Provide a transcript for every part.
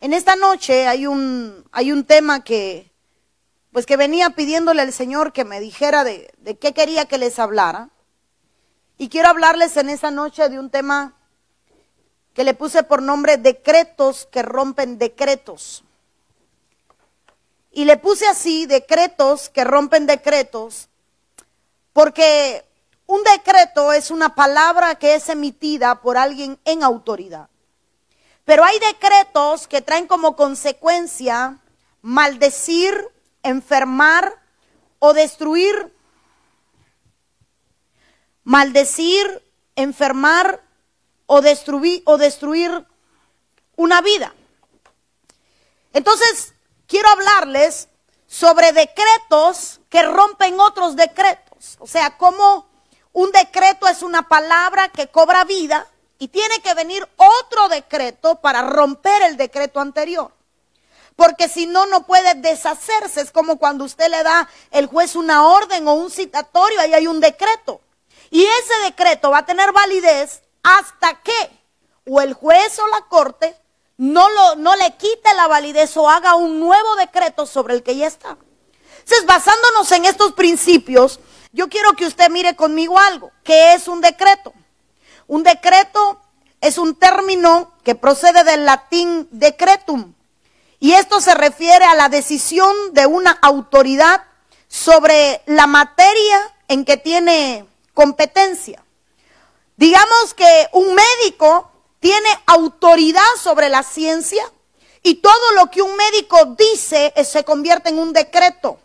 En esta noche hay un, hay un tema que, pues que venía pidiéndole al Señor que me dijera de, de qué quería que les hablara. Y quiero hablarles en esta noche de un tema que le puse por nombre decretos que rompen decretos. Y le puse así, decretos que rompen decretos, porque un decreto es una palabra que es emitida por alguien en autoridad. Pero hay decretos que traen como consecuencia maldecir, enfermar o destruir. Maldecir, enfermar o destruir, o destruir una vida. Entonces, quiero hablarles sobre decretos que rompen otros decretos. O sea, cómo un decreto es una palabra que cobra vida y tiene que venir otro decreto para romper el decreto anterior. Porque si no, no puede deshacerse. Es como cuando usted le da el juez una orden o un citatorio, ahí hay un decreto. Y ese decreto va a tener validez hasta que o el juez o la corte no, lo, no le quite la validez o haga un nuevo decreto sobre el que ya está. Entonces, basándonos en estos principios, yo quiero que usted mire conmigo algo, que es un decreto. Un decreto es un término que procede del latín decretum. Y esto se refiere a la decisión de una autoridad sobre la materia en que tiene competencia. Digamos que un médico tiene autoridad sobre la ciencia y todo lo que un médico dice se convierte en un decreto.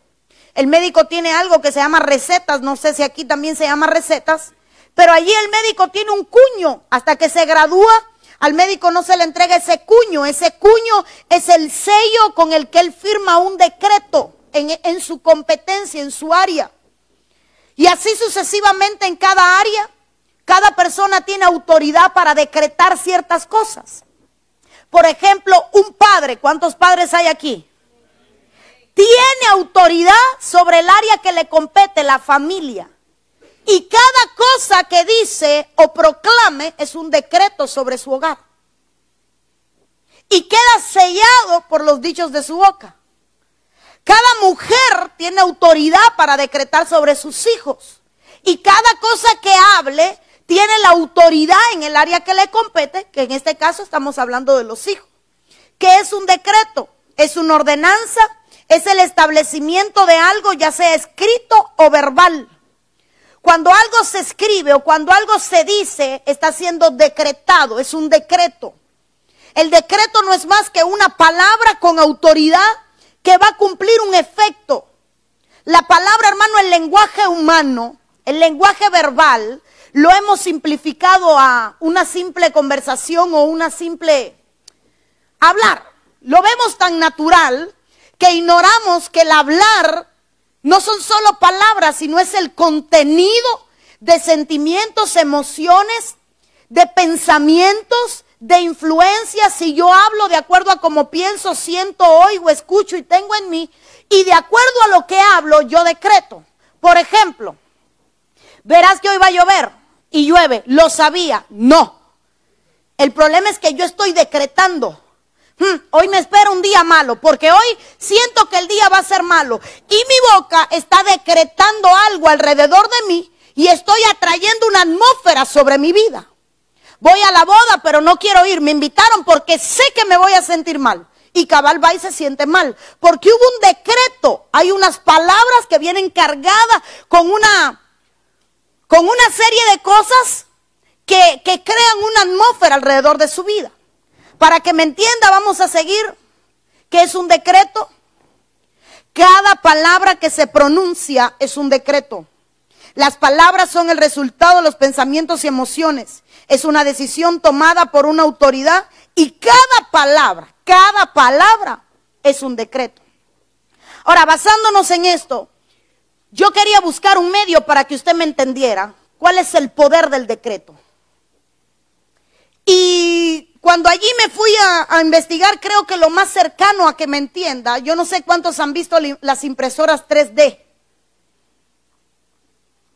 El médico tiene algo que se llama recetas, no sé si aquí también se llama recetas, pero allí el médico tiene un cuño. Hasta que se gradúa, al médico no se le entrega ese cuño. Ese cuño es el sello con el que él firma un decreto en, en su competencia, en su área. Y así sucesivamente en cada área, cada persona tiene autoridad para decretar ciertas cosas. Por ejemplo, un padre, ¿cuántos padres hay aquí? Tiene autoridad sobre el área que le compete, la familia. Y cada cosa que dice o proclame es un decreto sobre su hogar. Y queda sellado por los dichos de su boca. Cada mujer tiene autoridad para decretar sobre sus hijos. Y cada cosa que hable tiene la autoridad en el área que le compete, que en este caso estamos hablando de los hijos. ¿Qué es un decreto? Es una ordenanza, es el establecimiento de algo, ya sea escrito o verbal. Cuando algo se escribe o cuando algo se dice, está siendo decretado, es un decreto. El decreto no es más que una palabra con autoridad que va a cumplir un efecto. La palabra, hermano, el lenguaje humano, el lenguaje verbal, lo hemos simplificado a una simple conversación o una simple hablar. Lo vemos tan natural que ignoramos que el hablar no son solo palabras, sino es el contenido de sentimientos, emociones, de pensamientos, de influencias. Si yo hablo de acuerdo a cómo pienso, siento, oigo, escucho y tengo en mí, y de acuerdo a lo que hablo, yo decreto. Por ejemplo, verás que hoy va a llover y llueve. ¿Lo sabía? No. El problema es que yo estoy decretando. Hmm, hoy me espera un día malo, porque hoy siento que el día va a ser malo. Y mi boca está decretando algo alrededor de mí y estoy atrayendo una atmósfera sobre mi vida. Voy a la boda, pero no quiero ir. Me invitaron porque sé que me voy a sentir mal. Y cabal va y se siente mal. Porque hubo un decreto. Hay unas palabras que vienen cargadas con una, con una serie de cosas que, que crean una atmósfera alrededor de su vida. Para que me entienda, vamos a seguir. ¿Qué es un decreto? Cada palabra que se pronuncia es un decreto. Las palabras son el resultado de los pensamientos y emociones. Es una decisión tomada por una autoridad y cada palabra, cada palabra es un decreto. Ahora, basándonos en esto, yo quería buscar un medio para que usted me entendiera cuál es el poder del decreto. Y cuando allí me fui a, investigar, creo que lo más cercano a que me entienda, yo no sé cuántos han visto las impresoras 3D.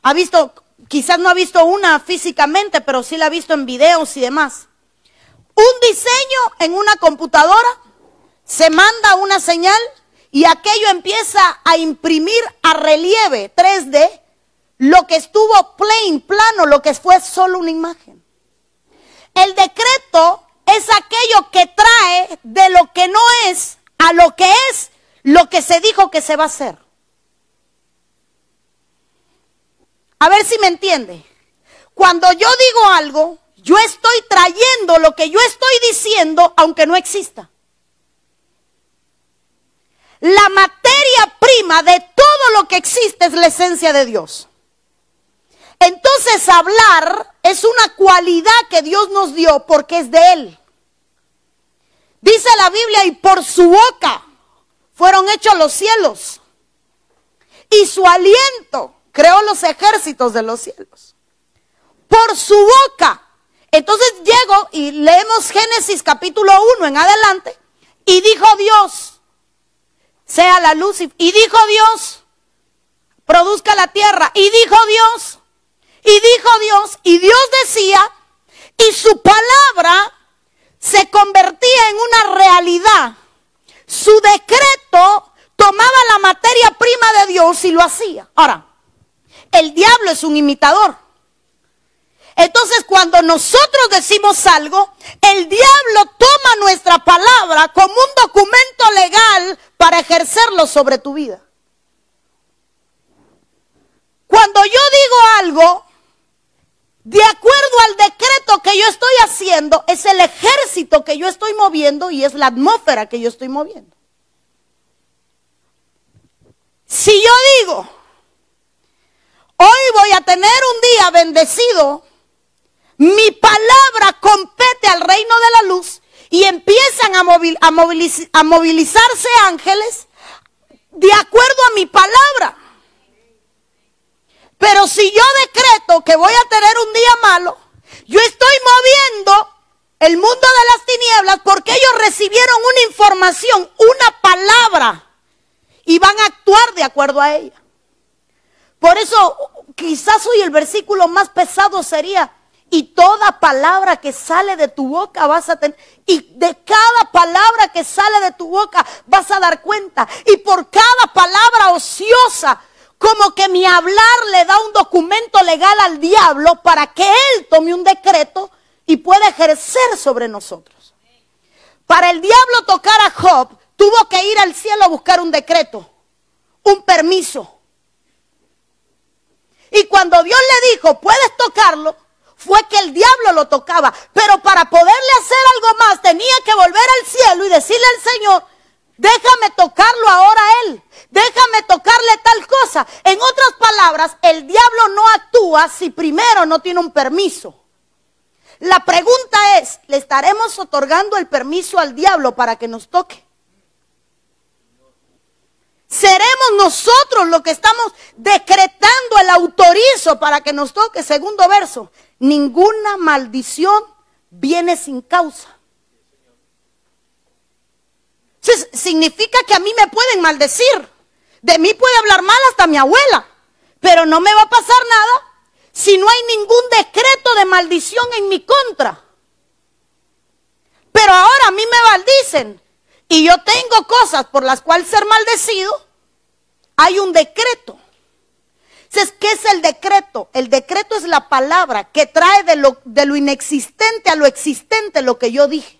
Ha visto, quizás no ha visto una físicamente, pero sí la ha visto en videos y demás. Un diseño en una computadora se manda una señal y aquello empieza a imprimir a relieve 3D lo que estuvo plain, plano, lo que fue solo una imagen. El decreto es aquello que trae de lo que no es a lo que es lo que se dijo que se va a hacer. A ver si me entiende. Cuando yo digo algo, yo estoy trayendo lo que yo estoy diciendo aunque no exista. La materia prima de todo lo que existe es la esencia de Dios. Entonces hablar es una cualidad que Dios nos dio porque es de Él. Dice la Biblia, y por su boca fueron hechos los cielos. Y su aliento creó los ejércitos de los cielos. Por su boca. Entonces llego y leemos Génesis capítulo 1 en adelante. Y dijo Dios, sea la luz. Y dijo Dios, produzca la tierra. Y dijo Dios, y dijo Dios, y Dios decía, y su palabra se convertía en una realidad. Su decreto tomaba la materia prima de Dios y lo hacía. Ahora, el diablo es un imitador. Entonces cuando nosotros decimos algo, el diablo toma nuestra palabra como un documento legal para ejercerlo sobre tu vida. Cuando yo digo algo, de acuerdo al decreto que yo estoy haciendo, es el ejército que yo estoy moviendo y es la atmósfera que yo estoy moviendo. Si yo digo, hoy voy a tener un día bendecido, mi palabra compete al reino de la luz y empiezan a, movilizarse ángeles de acuerdo a mi palabra. Si yo decreto que voy a tener un día malo, yo estoy moviendo el mundo de las tinieblas porque ellos recibieron una información, una palabra, y van a actuar de acuerdo a ella. Por eso quizás hoy el versículo más pesado sería, y toda palabra que sale de tu boca vas a tener, y de cada palabra que sale de tu boca vas a dar cuenta, y por cada palabra ociosa como que mi hablar le da un documento legal al diablo para que él tome un decreto y pueda ejercer sobre nosotros. Para el diablo tocar a Job, tuvo que ir al cielo a buscar un decreto, un permiso. Y cuando Dios le dijo, puedes tocarlo, fue que el diablo lo tocaba. Pero para poderle hacer algo más, tenía que volver al cielo y decirle al Señor, déjame tocarlo ahora a él déjame tocarle tal cosa. En otras palabras, el diablo no actúa si primero no tiene un permiso. La pregunta es, ¿le estaremos otorgando el permiso al diablo para que nos toque? Seremos nosotros los que estamos decretando el autorizo para que nos toque. Segundo verso, ninguna maldición viene sin causa. Significa que a mí me pueden maldecir. De mí puede hablar mal hasta mi abuela, pero no me va a pasar nada si no hay ningún decreto de maldición en mi contra. Pero ahora a mí me maldicen y yo tengo cosas por las cuales ser maldecido. Hay un decreto. Entonces, ¿qué es el decreto? El decreto es la palabra que trae de lo, de lo inexistente a lo existente lo que yo dije.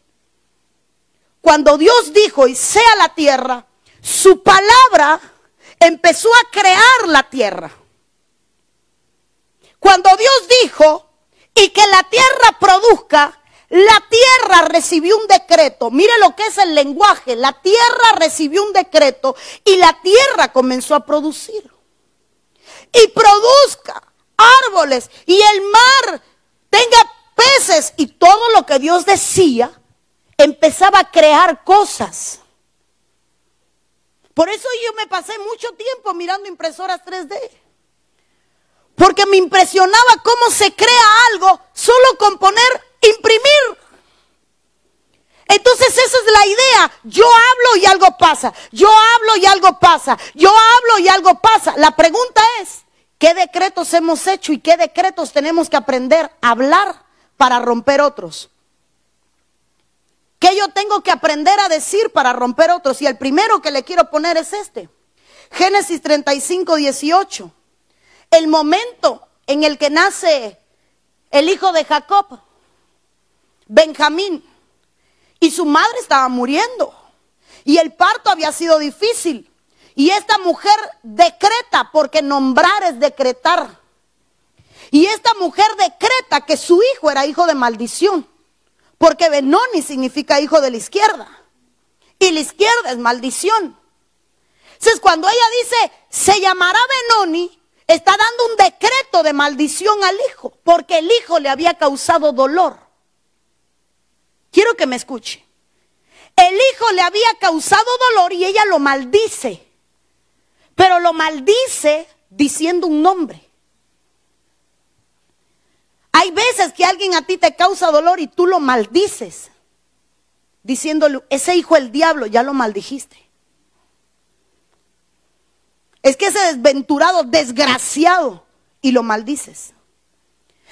Cuando Dios dijo y sea la tierra, su palabra empezó a crear la tierra. Cuando Dios dijo, y que la tierra produzca, la tierra recibió un decreto. Mire lo que es el lenguaje. La tierra recibió un decreto y la tierra comenzó a producir. Y produzca árboles y el mar tenga peces y todo lo que Dios decía empezaba a crear cosas. Por eso yo me pasé mucho tiempo mirando impresoras 3D. Porque me impresionaba cómo se crea algo solo con poner imprimir. Entonces esa es la idea. Yo hablo y algo pasa. Yo hablo y algo pasa. Yo hablo y algo pasa. La pregunta es, ¿qué decretos hemos hecho y qué decretos tenemos que aprender a hablar para romper otros? ¿Qué yo tengo que aprender a decir para romper otros? Y el primero que le quiero poner es este. Génesis 35, 18. El momento en el que nace el hijo de Jacob, Benjamín, y su madre estaba muriendo. Y el parto había sido difícil. Y esta mujer decreta, porque nombrar es decretar. Y esta mujer decreta que su hijo era hijo de maldición. Porque Benoni significa hijo de la izquierda. Y la izquierda es maldición. Entonces, cuando ella dice, se llamará Benoni, está dando un decreto de maldición al hijo, porque el hijo le había causado dolor. Quiero que me escuche. El hijo le había causado dolor y ella lo maldice. Pero lo maldice diciendo un nombre. Hay veces que alguien a ti te causa dolor y tú lo maldices, diciéndole, ese hijo el diablo, ya lo maldijiste. Es que ese desventurado, desgraciado, y lo maldices.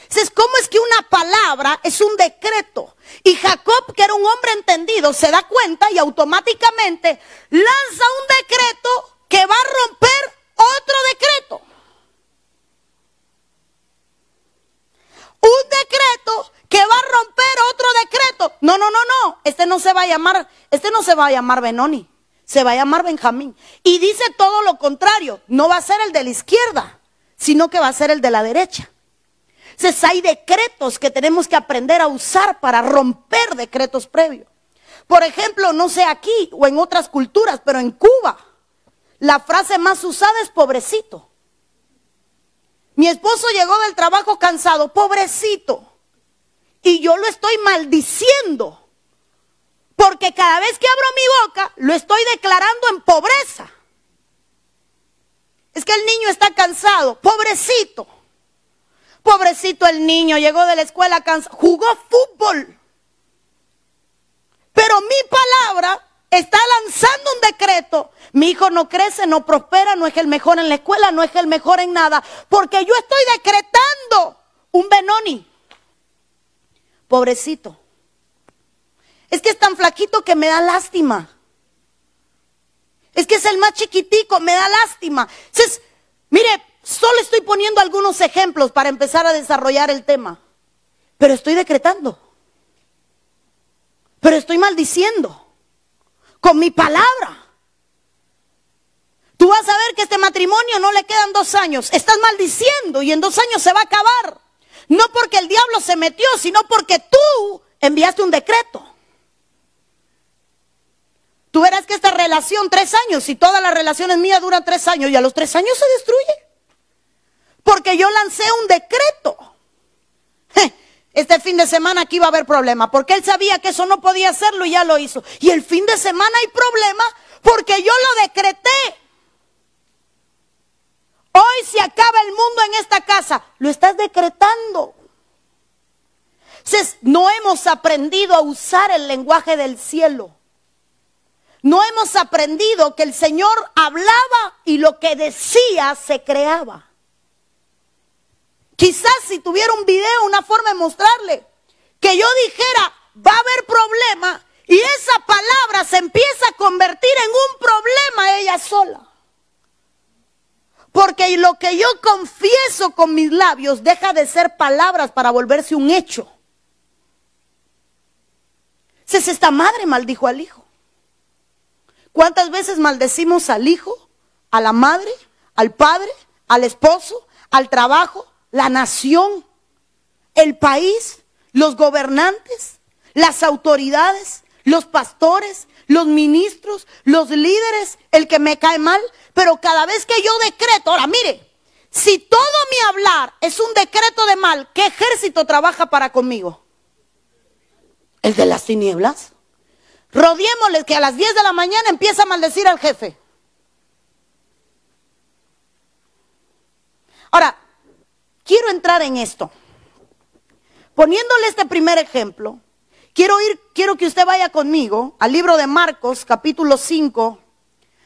Entonces, ¿cómo es que una palabra es un decreto? Y Jacob, que era un hombre entendido, se da cuenta y automáticamente lanza un decreto que va a romper otro decreto. Un decreto que va a romper otro decreto. No, no, no, no. Este no se va a llamar, este no se va a llamar Benoni. Se va a llamar Benjamín. Y dice todo lo contrario. No va a ser el de la izquierda, sino que va a ser el de la derecha. Entonces hay decretos que tenemos que aprender a usar para romper decretos previos. Por ejemplo, no sé aquí o en otras culturas, pero en Cuba, la frase más usada es pobrecito. Mi esposo llegó del trabajo cansado, pobrecito. Y yo lo estoy maldiciendo. Porque cada vez que abro mi boca, lo estoy declarando en pobreza. Es que el niño está cansado, pobrecito. Pobrecito el niño, llegó de la escuela cansado, jugó fútbol. Pero mi palabra está lanzando un decreto. Mi hijo no crece, no prospera, no es el mejor en la escuela, no es el mejor en nada. Porque yo estoy decretando un Benoni. Pobrecito. Es que es tan flaquito que me da lástima. Es que es el más chiquitico, me da lástima. Entonces, mire, solo estoy poniendo algunos ejemplos para empezar a desarrollar el tema. Pero estoy decretando. Pero estoy maldiciendo con mi palabra. Tú vas a ver que este matrimonio no le quedan dos años. Estás maldiciendo y en dos años se va a acabar. No porque el diablo se metió, sino porque tú enviaste un decreto. Tú verás que esta relación, tres años, y todas las relaciones mías duran tres años, y a los tres años se destruye. Porque yo lancé un decreto este fin de semana aquí iba a haber problema, porque él sabía que eso no podía hacerlo y ya lo hizo. Y el fin de semana hay problema porque yo lo decreté. Hoy se acaba el mundo en esta casa, lo estás decretando. no hemos aprendido a usar el lenguaje del cielo. No hemos aprendido que el Señor hablaba y lo que decía se creaba. Quizás si tuviera un video, una forma de mostrarle, que yo dijera, va a haber problema, y esa palabra se empieza a convertir en un problema ella sola. Porque lo que yo confieso con mis labios deja de ser palabras para volverse un hecho. Si esta madre maldijo al hijo. ¿Cuántas veces maldecimos al hijo, a la madre, al padre, al esposo, al trabajo, la nación, el país, los gobernantes, las autoridades, los pastores, los ministros, los líderes, el que me cae mal. Pero cada vez que yo decreto, ahora mire, si todo mi hablar es un decreto de mal, ¿qué ejército trabaja para conmigo? El de las tinieblas. Rodiémosle que a las 10 de la mañana empieza a maldecir al jefe. Ahora, quiero entrar en esto. Poniéndole este primer ejemplo, quiero ir, quiero que usted vaya conmigo al libro de Marcos, capítulo 5,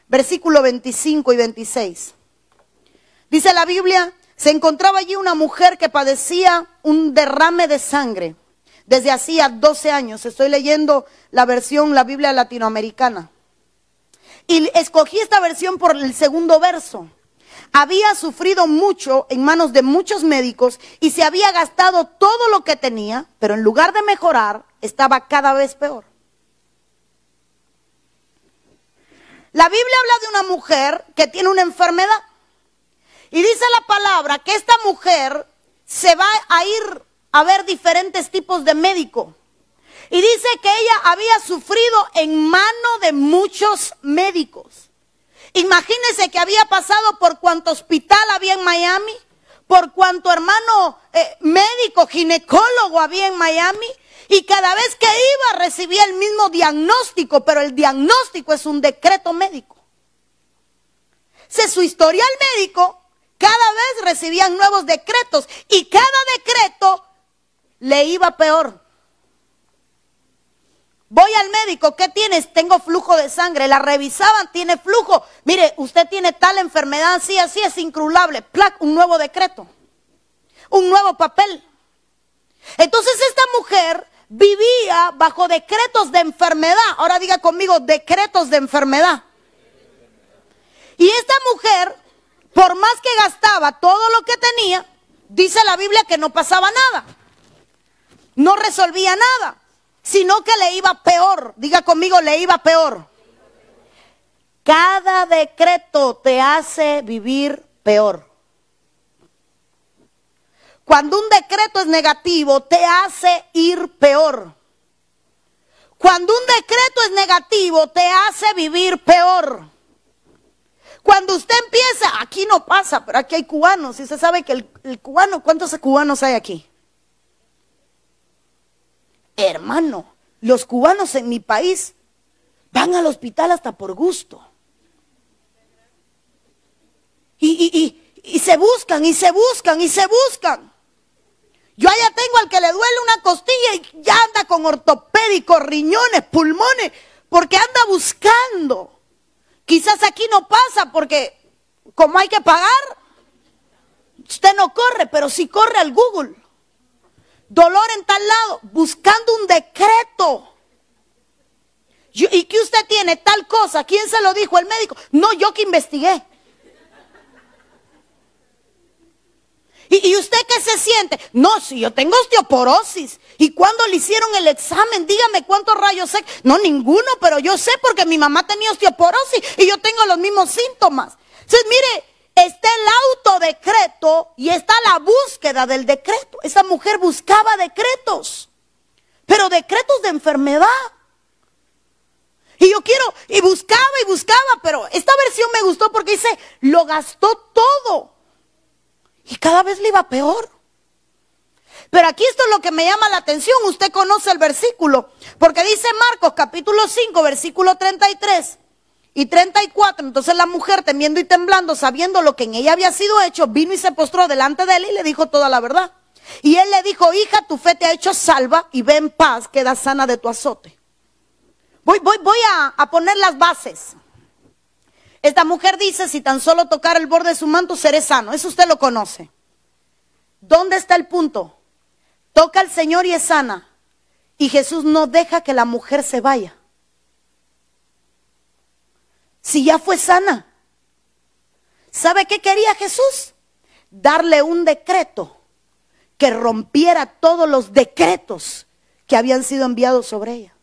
versículo 25 y 26. Dice la Biblia, se encontraba allí una mujer que padecía un derrame de sangre desde hacía 12 años. Estoy leyendo la versión, la Biblia latinoamericana. Y escogí esta versión por el segundo verso. Había sufrido mucho en manos de muchos médicos y se había gastado todo lo que tenía, pero en lugar de mejorar, estaba cada vez peor. La Biblia habla de una mujer que tiene una enfermedad. Y dice la palabra que esta mujer se va a ir a ver diferentes tipos de médico. Y dice que ella había sufrido en mano de muchos médicos. Imagínense que había pasado por cuánto hospital había en Miami, por cuánto hermano eh, médico, ginecólogo había en Miami, y cada vez que iba recibía el mismo diagnóstico, pero el diagnóstico es un decreto médico. Se su historial médico, cada vez recibían nuevos decretos y cada decreto le iba peor. Voy al médico, ¿qué tienes? Tengo flujo de sangre. La revisaban, tiene flujo. Mire, usted tiene tal enfermedad, así, así, es incrulable. Plac, un nuevo decreto. Un nuevo papel. Entonces esta mujer vivía bajo decretos de enfermedad. Ahora diga conmigo, decretos de enfermedad. Y esta mujer, por más que gastaba todo lo que tenía, dice la Biblia que no pasaba nada. No resolvía nada sino que le iba peor. Diga conmigo, le iba peor. Cada decreto te hace vivir peor. Cuando un decreto es negativo, te hace ir peor. Cuando un decreto es negativo, te hace vivir peor. Cuando usted empieza, aquí no pasa, pero aquí hay cubanos, y usted sabe que el, el cubano, ¿cuántos cubanos hay aquí? Hermano, los cubanos en mi país van al hospital hasta por gusto. Y, se buscan, y se buscan, y se buscan. Yo allá tengo al que le duele una costilla y ya anda con ortopédicos, riñones, pulmones, porque anda buscando. Quizás aquí no pasa porque como hay que pagar, usted no corre, pero si corre al Google dolor en tal lado, buscando un decreto. ¿Y que usted tiene tal cosa? ¿Quién se lo dijo? El médico. No, yo que investigué. ¿Y, usted qué se siente? No, si yo tengo osteoporosis. ¿Y cuando le hicieron el examen? Dígame cuántos rayos sé. No, ninguno, pero yo sé porque mi mamá tenía osteoporosis y yo tengo los mismos síntomas. Entonces, mire, está el autodecreto y está la búsqueda del decreto. Esa mujer buscaba decretos, pero decretos de enfermedad. Y yo quiero, y buscaba y buscaba, pero esta versión me gustó porque dice, lo gastó todo. Y cada vez le iba peor. Pero aquí esto es lo que me llama la atención. Usted conoce el versículo. Porque dice Marcos capítulo 5, versículo 33 y 34. Entonces la mujer, temiendo y temblando, sabiendo lo que en ella había sido hecho, vino y se postró delante de él y le dijo toda la verdad. Y él le dijo, hija, tu fe te ha hecho salva y ve en paz, queda sana de tu azote. Voy, voy, voy a, a poner las bases. Esta mujer dice, si tan solo tocar el borde de su manto, seré sano. Eso usted lo conoce. ¿Dónde está el punto? Toca al Señor y es sana. Y Jesús no deja que la mujer se vaya si ya fue sana? ¿Sabe qué quería Jesús? Darle un decreto que rompiera todos los decretos que habían sido enviados sobre ella.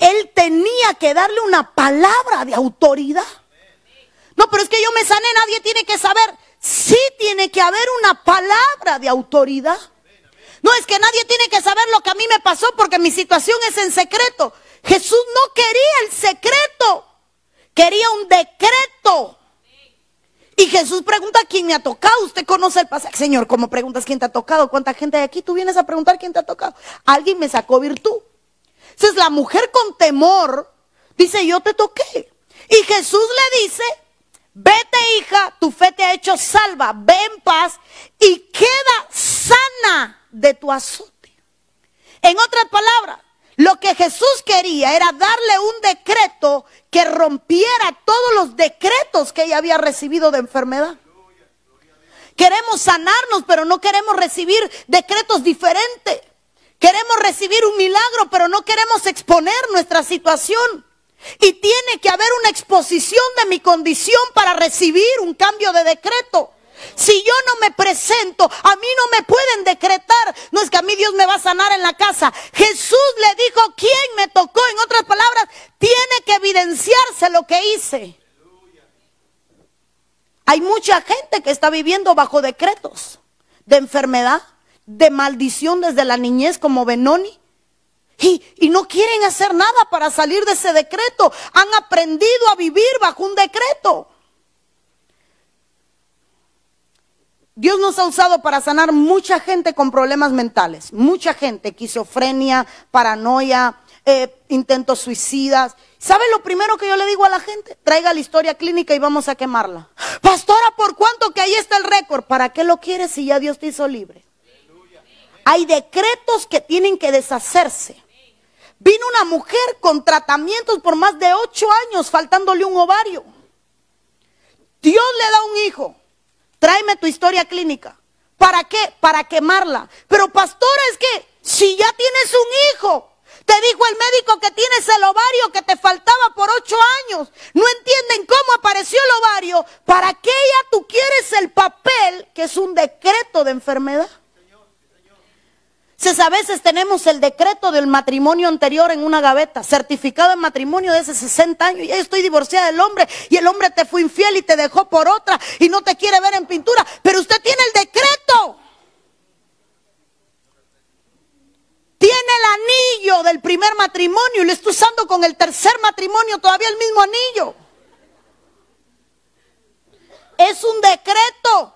Él tenía que darle una palabra de autoridad. No, pero es que yo me sané, nadie tiene que saber. Sí tiene que haber una palabra de autoridad. No es que nadie tiene que saber lo que a mí me pasó porque mi situación es en secreto. Jesús no quería el secreto. Quería un decreto. Y Jesús pregunta quién me ha tocado. Usted conoce el pasaje. Señor, ¿cómo preguntas quién te ha tocado? ¿Cuánta gente hay aquí? Tú vienes a preguntar quién te ha tocado. Alguien me sacó virtud. Entonces la mujer con temor dice, yo te toqué. Y Jesús le dice, vete hija, tu fe te ha hecho salva, ve en paz y queda sana de tu azote. En otras palabras, lo que Jesús quería era darle un decreto que rompiera todos los decretos que ella había recibido de enfermedad. Queremos sanarnos, pero no queremos recibir decretos diferentes. Queremos recibir un milagro, pero no queremos exponer nuestra situación. Y tiene que haber una exposición de mi condición para recibir un cambio de decreto. Si yo no me presento, a mí no me pueden decretar. No es que a mí Dios me va a sanar en la casa. Jesús le dijo, ¿quién me tocó? En otras palabras, tiene que evidenciarse lo que hice. Hay mucha gente que está viviendo bajo decretos de enfermedad, de maldición desde la niñez como Benoni. Y, y, no quieren hacer nada para salir de ese decreto. Han aprendido a vivir bajo un decreto. Dios nos ha usado para sanar mucha gente con problemas mentales, mucha gente, esquizofrenia, paranoia, eh, intentos suicidas. ¿Sabe lo primero que yo le digo a la gente? Traiga la historia clínica y vamos a quemarla. Pastora, ¿por cuánto que ahí está el récord? ¿Para qué lo quieres si ya Dios te hizo libre? Hay decretos que tienen que deshacerse. Vino una mujer con tratamientos por más de ocho años, faltándole un ovario. Dios le da un hijo tráeme tu historia clínica. ¿Para qué? Para quemarla. Pero pastor, es que si ya tienes un hijo, te dijo el médico que tienes el ovario que te faltaba por ocho años. No entienden cómo apareció el ovario. ¿Para qué ya tú quieres el papel que es un decreto de enfermedad? Si a veces tenemos el decreto del matrimonio anterior en una gaveta, certificado de matrimonio de hace 60 años, y estoy divorciada del hombre, y el hombre te fue infiel y te dejó por otra, y no te quiere ver en pintura, pero usted tiene el decreto. Tiene el anillo del primer matrimonio y lo está usando con el tercer matrimonio, todavía el mismo anillo. Es un decreto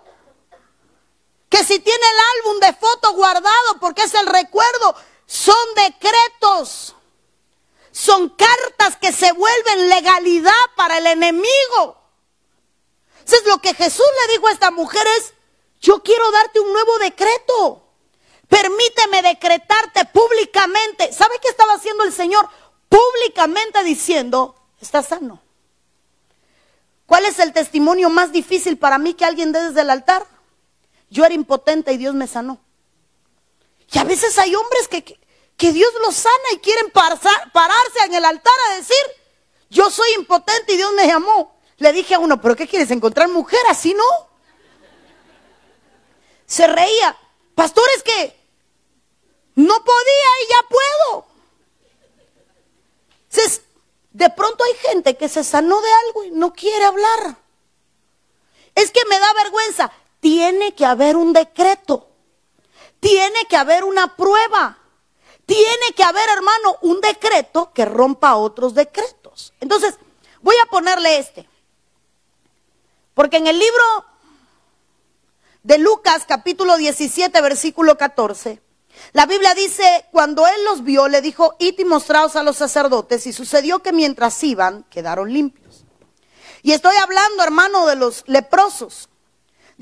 que si tiene el álbum de fotos guardado porque es el recuerdo, son decretos, son cartas que se vuelven legalidad para el enemigo. Entonces lo que Jesús le dijo a esta mujer es, yo quiero darte un nuevo decreto. Permíteme decretarte públicamente. ¿Sabe qué estaba haciendo el Señor? Públicamente diciendo, está sano. ¿Cuál es el testimonio más difícil para mí que alguien dé desde el altar? Yo era impotente y Dios me sanó. Y a veces hay hombres que, que, Dios los sana y quieren pararse en el altar a decir, yo soy impotente y Dios me llamó. Le dije a uno, ¿pero qué quieres encontrar mujer? Así no. Se reía. Pastor, es que no podía y ya puedo. de pronto hay gente que se sanó de algo y no quiere hablar. Es que me da vergüenza tiene que haber un decreto. Tiene que haber una prueba. Tiene que haber, hermano, un decreto que rompa otros decretos. Entonces, voy a ponerle este. Porque en el libro de Lucas capítulo 17 versículo 14, la Biblia dice, cuando él los vio, le dijo, id y mostraos a los sacerdotes. Y sucedió que mientras iban, quedaron limpios. Y estoy hablando, hermano, de los leprosos.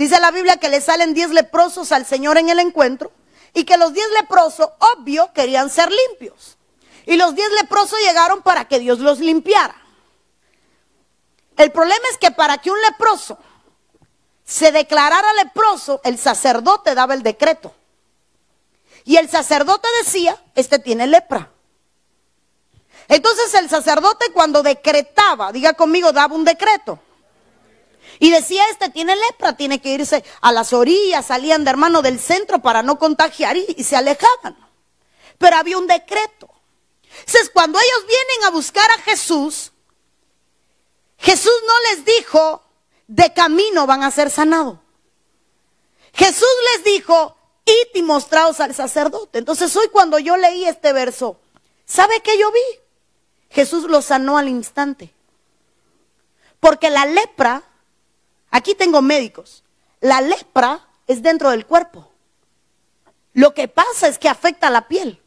Dice la Biblia que le salen diez leprosos al Señor en el encuentro y que los diez leprosos, obvio, querían ser limpios. Y los diez leprosos llegaron para que Dios los limpiara. El problema es que para que un leproso se declarara leproso, el sacerdote daba el decreto. Y el sacerdote decía, este tiene lepra. Entonces el sacerdote cuando decretaba, diga conmigo, daba un decreto. Y decía, este tiene lepra, tiene que irse a las orillas, salían de hermano del centro para no contagiar y, se alejaban. Pero había un decreto. Entonces, cuando ellos vienen a buscar a Jesús, Jesús no les dijo, de camino van a ser sanados. Jesús les dijo, id y mostraos al sacerdote. Entonces hoy cuando yo leí este verso, ¿sabe qué yo vi? Jesús lo sanó al instante. Porque la lepra Aquí tengo médicos. La lepra es dentro del cuerpo. Lo que pasa es que afecta a la piel.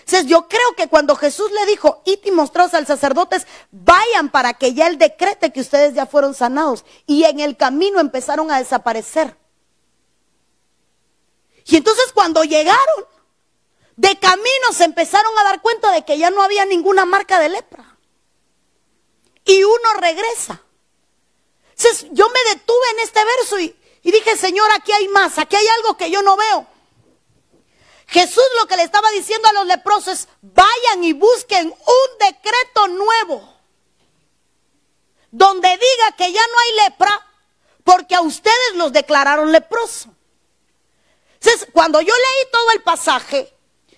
Entonces yo creo que cuando Jesús le dijo, y mostraos al sacerdotes, vayan para que ya él decrete que ustedes ya fueron sanados. Y en el camino empezaron a desaparecer. Y entonces cuando llegaron, de camino se empezaron a dar cuenta de que ya no había ninguna marca de lepra. Y uno regresa yo me detuve en este verso y, y dije, Señor, aquí hay más, aquí hay algo que yo no veo. Jesús lo que le estaba diciendo a los leprosos es, vayan y busquen un decreto nuevo, donde diga que ya no hay lepra, porque a ustedes los declararon leprosos. Entonces, cuando yo leí todo el pasaje,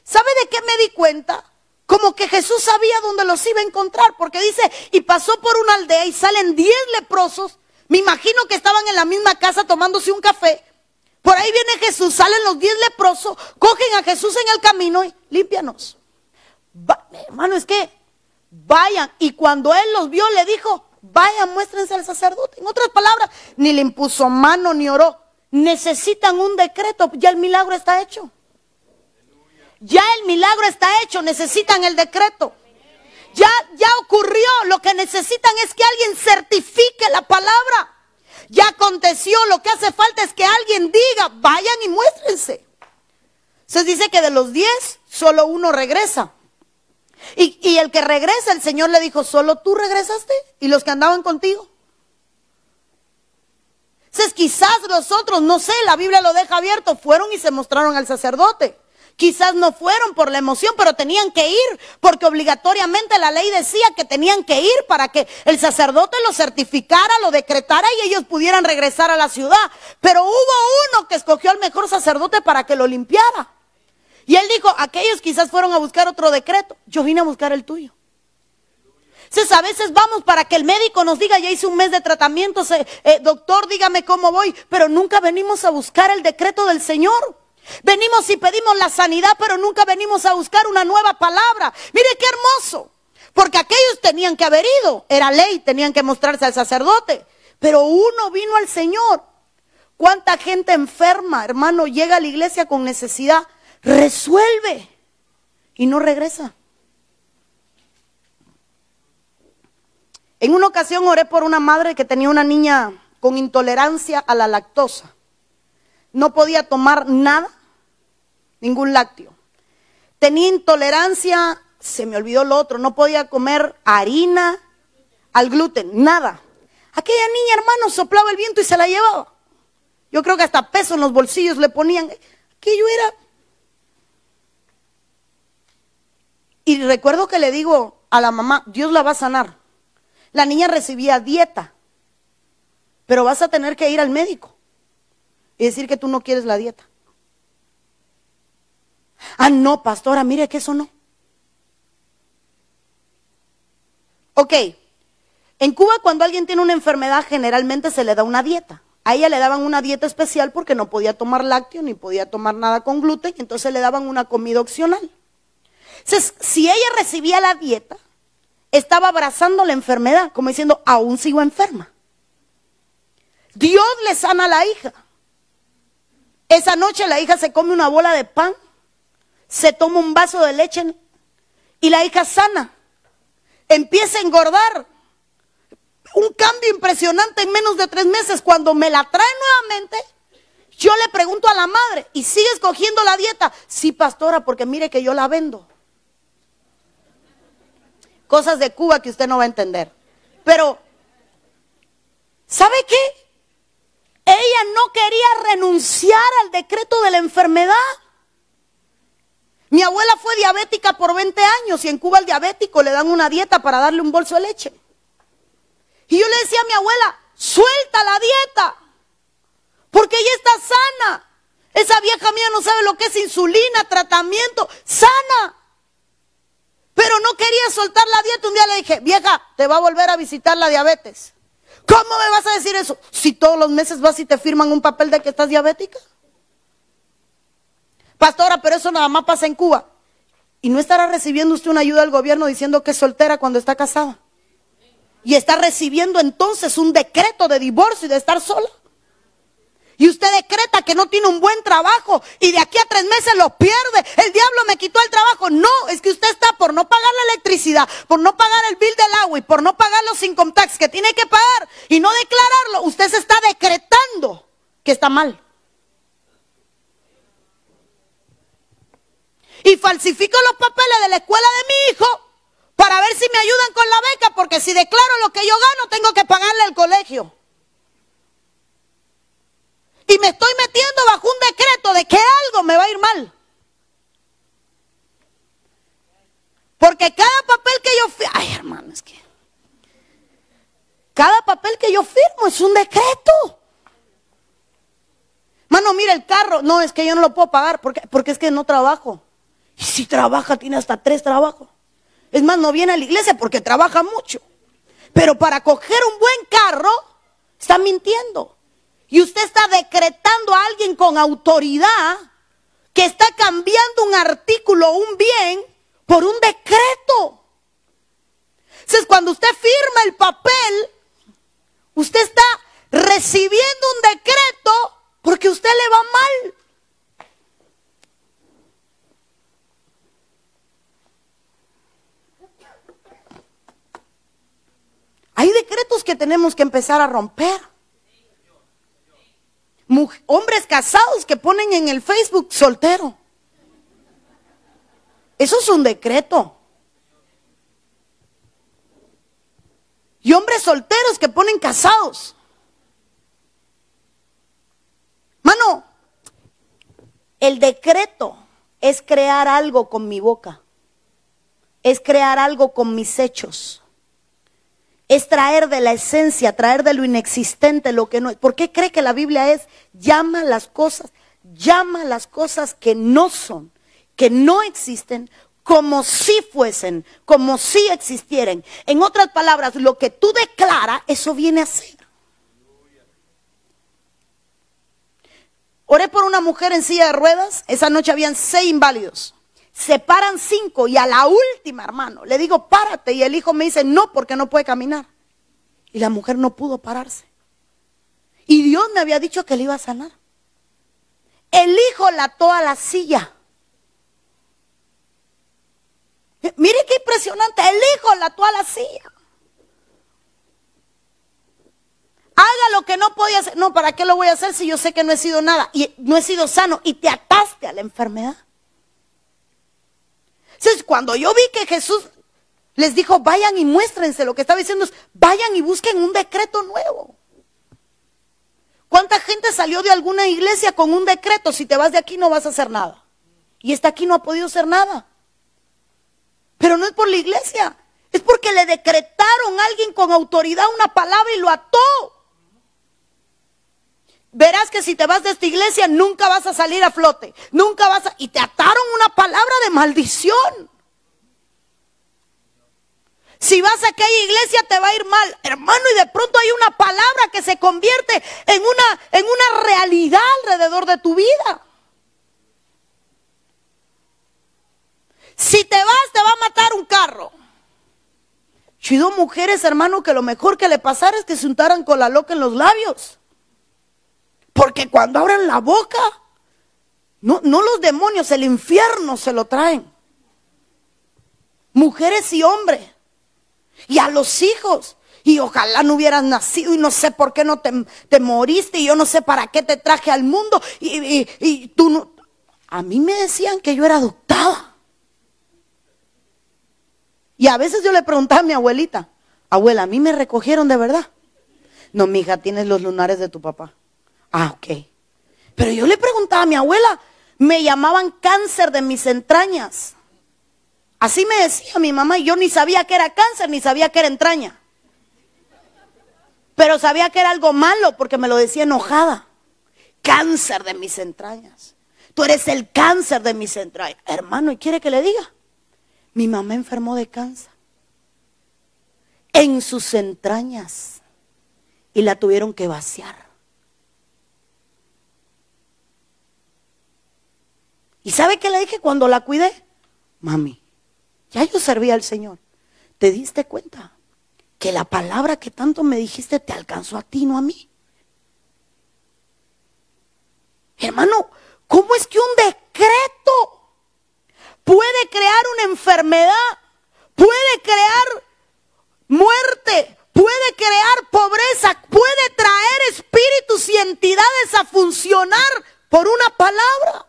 ¿sabe de qué me di cuenta? Como que Jesús sabía dónde los iba a encontrar, porque dice, y pasó por una aldea y salen diez leprosos, me imagino que estaban en la misma casa tomándose un café, por ahí viene Jesús, salen los diez leprosos, cogen a Jesús en el camino y límpianos. hermano, es que vayan, y cuando él los vio le dijo, vayan, muéstrense al sacerdote. En otras palabras, ni le impuso mano ni oró. Necesitan un decreto, ya el milagro está hecho. Ya el milagro está hecho, necesitan el decreto. Ya, ya ocurrió, lo que necesitan es que alguien certifique la palabra. Ya aconteció, lo que hace falta es que alguien diga, vayan y muéstrense. Se dice que de los diez, solo uno regresa. Y, y, el que regresa, el Señor le dijo, solo tú regresaste y los que andaban contigo. Entonces quizás los otros, no sé, la Biblia lo deja abierto, fueron y se mostraron al sacerdote. Quizás no fueron por la emoción, pero tenían que ir, porque obligatoriamente la ley decía que tenían que ir para que el sacerdote lo certificara, lo decretara y ellos pudieran regresar a la ciudad. Pero hubo uno que escogió al mejor sacerdote para que lo limpiara. Y él dijo, aquellos quizás fueron a buscar otro decreto, yo vine a buscar el tuyo. Entonces a veces vamos para que el médico nos diga, ya hice un mes de tratamiento, eh, doctor, dígame cómo voy, pero nunca venimos a buscar el decreto del Señor. Venimos y pedimos la sanidad, pero nunca venimos a buscar una nueva palabra. Mire qué hermoso. Porque aquellos tenían que haber ido, era ley, tenían que mostrarse al sacerdote. Pero uno vino al Señor. ¿Cuánta gente enferma, hermano, llega a la iglesia con necesidad? Resuelve y no regresa. En una ocasión oré por una madre que tenía una niña con intolerancia a la lactosa no podía tomar nada, ningún lácteo. Tenía intolerancia, se me olvidó lo otro, no podía comer harina, al gluten, nada. Aquella niña, hermano, soplaba el viento y se la llevaba. Yo creo que hasta peso en los bolsillos le ponían. Aquello era. Y recuerdo que le digo a la mamá, Dios la va a sanar. La niña recibía dieta, pero vas a tener que ir al médico y decir que tú no quieres la dieta. Ah, no, pastora, mire que eso no. Ok, en Cuba cuando alguien tiene una enfermedad generalmente se le da una dieta. A ella le daban una dieta especial porque no podía tomar lácteo ni podía tomar nada con gluten, entonces le daban una comida opcional. Entonces, si ella recibía la dieta, estaba abrazando la enfermedad, como diciendo, aún sigo enferma. Dios le sana a la hija. Esa noche la hija se come una bola de pan, se toma un vaso de leche y la hija sana. Empieza a engordar. Un cambio impresionante en menos de tres meses. Cuando me la trae nuevamente, yo le pregunto a la madre, ¿y sigue escogiendo la dieta? Sí, pastora, porque mire que yo la vendo. Cosas de Cuba que usted no va a entender. Pero, ¿sabe qué? Ella no quería renunciar al decreto de la enfermedad. Mi abuela fue diabética por 20 años y en Cuba al diabético le dan una dieta para darle un bolso de leche. Y yo le decía a mi abuela, suelta la dieta, porque ella está sana. Esa vieja mía no sabe lo que es insulina, tratamiento, sana. Pero no quería soltar la dieta. Un día le dije, vieja, te va a volver a visitar la diabetes. ¿Cómo me vas a decir eso? Si todos los meses vas y te firman un papel de que estás diabética. Pastora, pero eso nada más pasa en Cuba. ¿Y no estará recibiendo usted una ayuda del gobierno diciendo que es soltera cuando está casada? Y está recibiendo entonces un decreto de divorcio y de estar sola y usted decreta que no tiene un buen trabajo y de aquí a tres meses lo pierde, el diablo me quitó el trabajo. No, es que usted está por no pagar la electricidad, por no pagar el bill del agua y por no pagar los income tax que tiene que pagar y no declararlo, usted se está decretando que está mal. Y falsifico los papeles de la escuela de mi hijo para ver si me ayudan con la beca, porque si declaro lo que yo gano, tengo que pagarle al colegio. Y me estoy metiendo bajo un decreto de que algo me va a ir mal. Porque cada papel que yo firmo, ay hermano, es que cada papel que yo firmo es un decreto. Mano, mira el carro. No, es que yo no lo puedo pagar porque, porque es que no trabajo. Y si trabaja, tiene hasta tres trabajos. Es más, no viene a la iglesia porque trabaja mucho. Pero para coger un buen carro, está mintiendo. Y usted está decretando a alguien con autoridad que está cambiando un artículo, un bien, por un decreto. Entonces, cuando usted firma el papel, usted está recibiendo un decreto porque usted le va mal. Hay decretos que tenemos que empezar a romper. Hombres casados que ponen en el Facebook soltero. Eso es un decreto. Y hombres solteros que ponen casados. Mano, el decreto es crear algo con mi boca. Es crear algo con mis hechos es traer de la esencia, traer de lo inexistente lo que no es. ¿Por qué cree que la Biblia es llama las cosas, llama las cosas que no son, que no existen, como si fuesen, como si existieran? En otras palabras, lo que tú declaras, eso viene a ser. Oré por una mujer en silla de ruedas, esa noche habían seis inválidos se paran cinco y a la última, hermano, le digo, párate. Y el hijo me dice, no, porque no puede caminar. Y la mujer no pudo pararse. Y Dios me había dicho que le iba a sanar. El hijo la a la silla. Mire qué impresionante. El hijo la ató a la silla. Haga lo que no podía hacer. No, ¿para qué lo voy a hacer si yo sé que no he sido nada? Y no he sido sano. Y te ataste a la enfermedad. Entonces, cuando yo vi que Jesús les dijo, vayan y muéstrense, lo que estaba diciendo es, vayan y busquen un decreto nuevo. ¿Cuánta gente salió de alguna iglesia con un decreto? Si te vas de aquí no vas a hacer nada. Y está aquí no ha podido hacer nada. Pero no es por la iglesia, es porque le decretaron a alguien con autoridad una palabra y lo ató. Verás que si te vas de esta iglesia nunca vas a salir a flote. Nunca vas a... Y te ataron una palabra de maldición. Si vas a aquella iglesia te va a ir mal, hermano, y de pronto hay una palabra que se convierte en una, en una realidad alrededor de tu vida. Si te vas, te va a matar un carro. Chido mujeres, hermano, que lo mejor que le pasara es que se untaran con la loca en los labios. Porque cuando abren la boca, no, no los demonios, el infierno se lo traen. Mujeres y hombres. Y a los hijos. Y ojalá no hubieras nacido y no sé por qué no te, moriste y yo no sé para qué te traje al mundo. Y, y tú no... A mí me decían que yo era adoptada. Y a veces yo le preguntaba a mi abuelita, abuela, ¿a mí me recogieron de verdad? No, mija, tienes los lunares de tu papá. Ah, ok. Pero yo le preguntaba a mi abuela, me llamaban cáncer de mis entrañas. Así me decía mi mamá y yo ni sabía que era cáncer, ni sabía que era entraña. Pero sabía que era algo malo porque me lo decía enojada. Cáncer de mis entrañas. Tú eres el cáncer de mis entrañas. Hermano, ¿y quiere que le diga? Mi mamá enfermó de cáncer. En sus entrañas. Y la tuvieron que vaciar. ¿Y sabe qué le dije cuando la cuidé? Mami, ya yo servía al Señor. ¿Te diste cuenta que la palabra que tanto me dijiste te alcanzó a ti, no a mí? Hermano, ¿cómo es que un decreto puede crear una enfermedad? Puede crear muerte, puede crear pobreza, puede traer espíritus y entidades a funcionar por una palabra.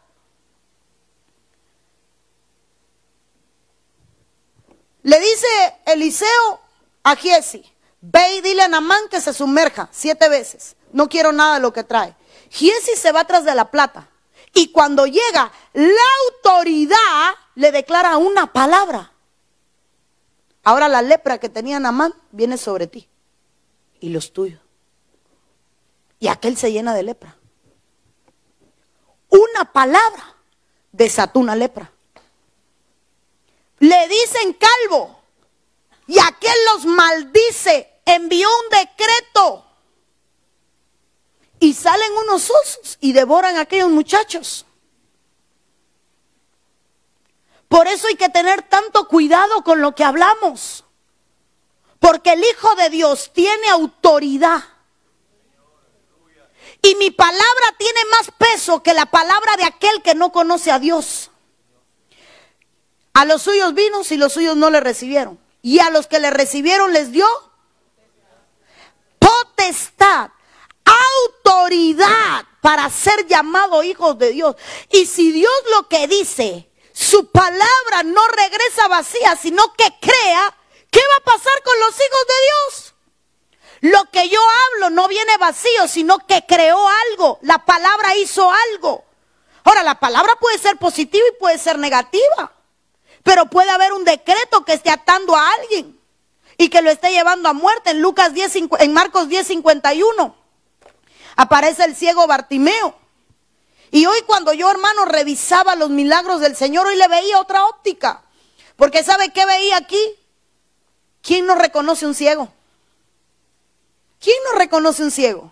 Le dice Eliseo a Giesi, ve y dile a Namán que se sumerja siete veces. No quiero nada de lo que trae. Giesi se va tras de la plata. Y cuando llega, la autoridad le declara una palabra. Ahora la lepra que tenía Namán viene sobre ti y los tuyos. Y aquel se llena de lepra. Una palabra desató una lepra. Le dicen calvo y aquel los maldice. Envió un decreto y salen unos osos y devoran a aquellos muchachos. Por eso hay que tener tanto cuidado con lo que hablamos. Porque el Hijo de Dios tiene autoridad. Y mi palabra tiene más peso que la palabra de aquel que no conoce a Dios. A los suyos vino y los suyos no le recibieron. Y a los que le recibieron les dio potestad, autoridad para ser llamado hijos de Dios. Y si Dios lo que dice, su palabra no regresa vacía, sino que crea, ¿qué va a pasar con los hijos de Dios? Lo que yo hablo no viene vacío, sino que creó algo. La palabra hizo algo. Ahora, la palabra puede ser positiva y puede ser negativa. Pero puede haber un decreto que esté atando a alguien y que lo esté llevando a muerte. En Lucas 10, en Marcos 10, 51 aparece el ciego Bartimeo. Y hoy cuando yo, hermano, revisaba los milagros del Señor, hoy le veía otra óptica. Porque ¿sabe qué veía aquí? ¿Quién no reconoce un ciego? ¿Quién no reconoce un ciego?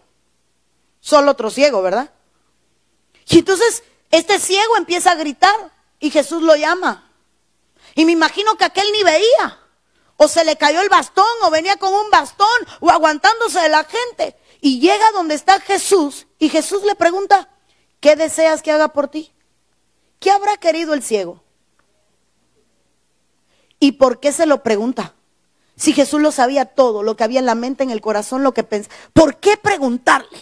Solo otro ciego, ¿verdad? Y entonces este ciego empieza a gritar y Jesús lo llama. Y me imagino que aquel ni veía. O se le cayó el bastón, o venía con un bastón, o aguantándose de la gente. Y llega donde está Jesús y Jesús le pregunta, ¿qué deseas que haga por ti? ¿Qué habrá querido el ciego? ¿Y por qué se lo pregunta? Si Jesús lo sabía todo, lo que había en la mente, en el corazón, lo que pensaba. ¿Por qué preguntarle?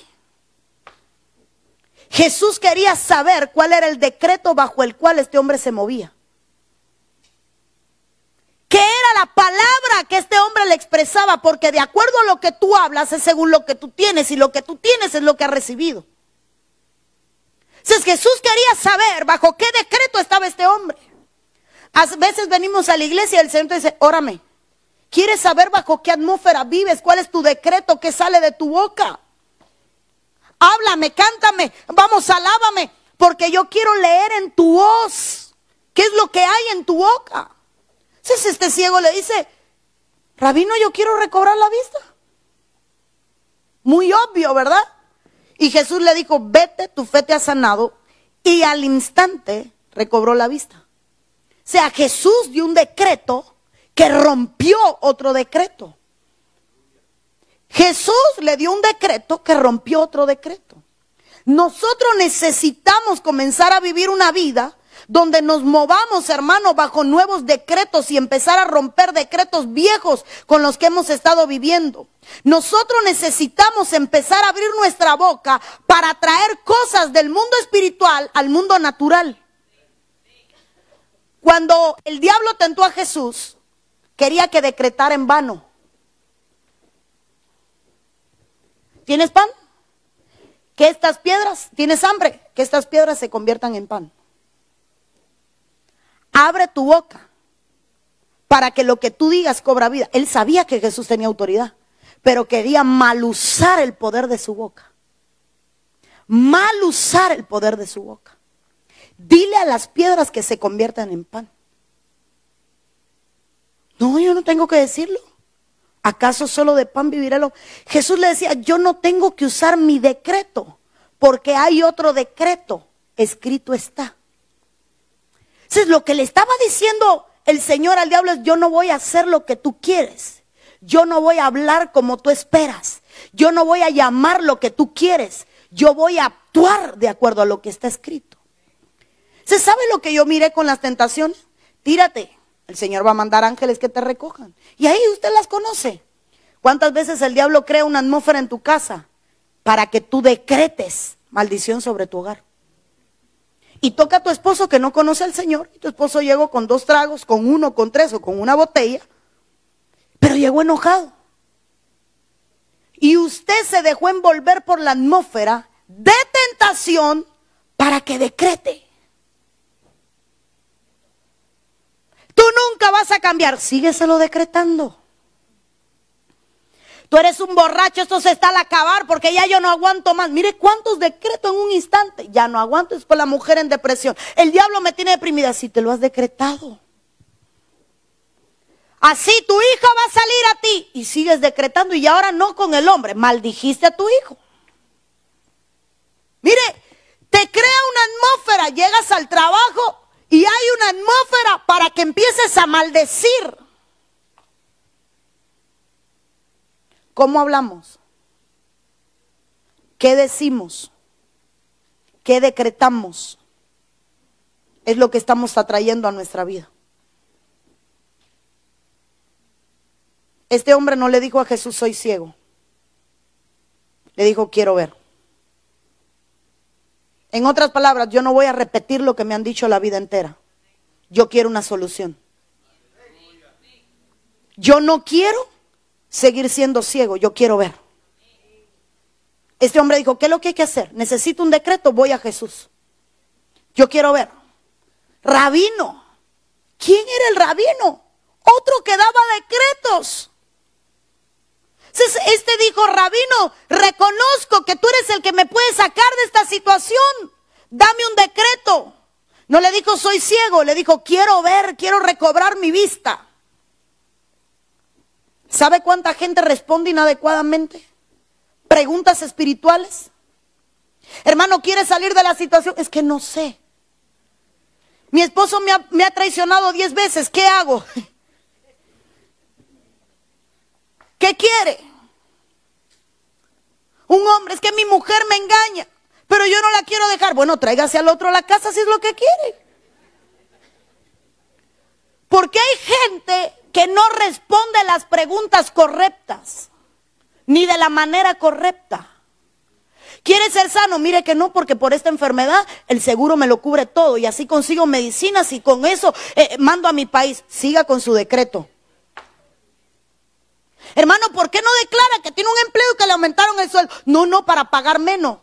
Jesús quería saber cuál era el decreto bajo el cual este hombre se movía. ¿Qué era la palabra que este hombre le expresaba? Porque de acuerdo a lo que tú hablas es según lo que tú tienes y lo que tú tienes es lo que has recibido. Entonces Jesús quería saber bajo qué decreto estaba este hombre. A veces venimos a la iglesia y el Señor te dice, órame. ¿Quieres saber bajo qué atmósfera vives? ¿Cuál es tu decreto que sale de tu boca? Háblame, cántame, vamos, alábame, porque yo quiero leer en tu voz qué es lo que hay en tu boca. Entonces este ciego le dice, Rabino, yo quiero recobrar la vista. Muy obvio, ¿verdad? Y Jesús le dijo, vete, tu fe te ha sanado. Y al instante recobró la vista. O sea, Jesús dio un decreto que rompió otro decreto. Jesús le dio un decreto que rompió otro decreto. Nosotros necesitamos comenzar a vivir una vida donde nos movamos, hermano, bajo nuevos decretos y empezar a romper decretos viejos con los que hemos estado viviendo. Nosotros necesitamos empezar a abrir nuestra boca para traer cosas del mundo espiritual al mundo natural. Cuando el diablo tentó a Jesús, quería que decretara en vano. ¿Tienes pan? Que estas piedras, ¿tienes hambre? Que estas piedras se conviertan en pan abre tu boca para que lo que tú digas cobra vida. Él sabía que Jesús tenía autoridad, pero quería mal usar el poder de su boca. Mal usar el poder de su boca. Dile a las piedras que se conviertan en pan. No, yo no tengo que decirlo. ¿Acaso solo de pan vivirá el Jesús le decía, yo no tengo que usar mi decreto, porque hay otro decreto, escrito está. Entonces lo que le estaba diciendo el Señor al diablo es, yo no voy a hacer lo que tú quieres. Yo no voy a hablar como tú esperas. Yo no voy a llamar lo que tú quieres. Yo voy a actuar de acuerdo a lo que está escrito. ¿Se sabe lo que yo miré con las tentaciones? Tírate. El Señor va a mandar ángeles que te recojan. Y ahí usted las conoce. ¿Cuántas veces el diablo crea una atmósfera en tu casa para que tú decretes maldición sobre tu hogar? Y toca a tu esposo que no conoce al Señor, y tu esposo llegó con dos tragos, con uno, con tres o con una botella, pero llegó enojado. Y usted se dejó envolver por la atmósfera de tentación para que decrete. Tú nunca vas a cambiar. Sígueselo decretando. Tú eres un borracho, esto se está al acabar porque ya yo no aguanto más. Mire cuántos decretos en un instante. Ya no aguanto, es por la mujer en depresión. El diablo me tiene deprimida. Si te lo has decretado. Así tu hijo va a salir a ti y sigues decretando y ahora no con el hombre. Maldijiste a tu hijo. Mire, te crea una atmósfera, llegas al trabajo y hay una atmósfera para que empieces a maldecir. ¿Cómo hablamos? ¿Qué decimos? ¿Qué decretamos? Es lo que estamos atrayendo a nuestra vida. Este hombre no le dijo a Jesús, soy ciego. Le dijo, quiero ver. En otras palabras, yo no voy a repetir lo que me han dicho la vida entera. Yo quiero una solución. Yo no quiero seguir siendo ciego, yo quiero ver. Este hombre dijo, ¿qué es lo que hay que hacer? Necesito un decreto, voy a Jesús. Yo quiero ver. Rabino. ¿Quién era el rabino? Otro que daba decretos. Este dijo, rabino, reconozco que tú eres el que me puede sacar de esta situación. Dame un decreto. No le dijo, soy ciego, le dijo, quiero ver, quiero recobrar mi vista. ¿Sabe cuánta gente responde inadecuadamente? Preguntas espirituales. Hermano, ¿quiere salir de la situación? Es que no sé. Mi esposo me ha, traicionado diez veces. ¿Qué hago? ¿Qué quiere? Un hombre, es que mi mujer me engaña, pero yo no la quiero dejar. Bueno, tráigase al otro a la casa si es lo que quiere. Porque hay gente que no responde las preguntas correctas, ni de la manera correcta. ¿Quiere ser sano? Mire que no, porque por esta enfermedad el seguro me lo cubre todo y así consigo medicinas y con eso eh, mando a mi país. Siga con su decreto. Hermano, ¿por qué no declara que tiene un empleo y que le aumentaron el sueldo? No, no, para pagar menos.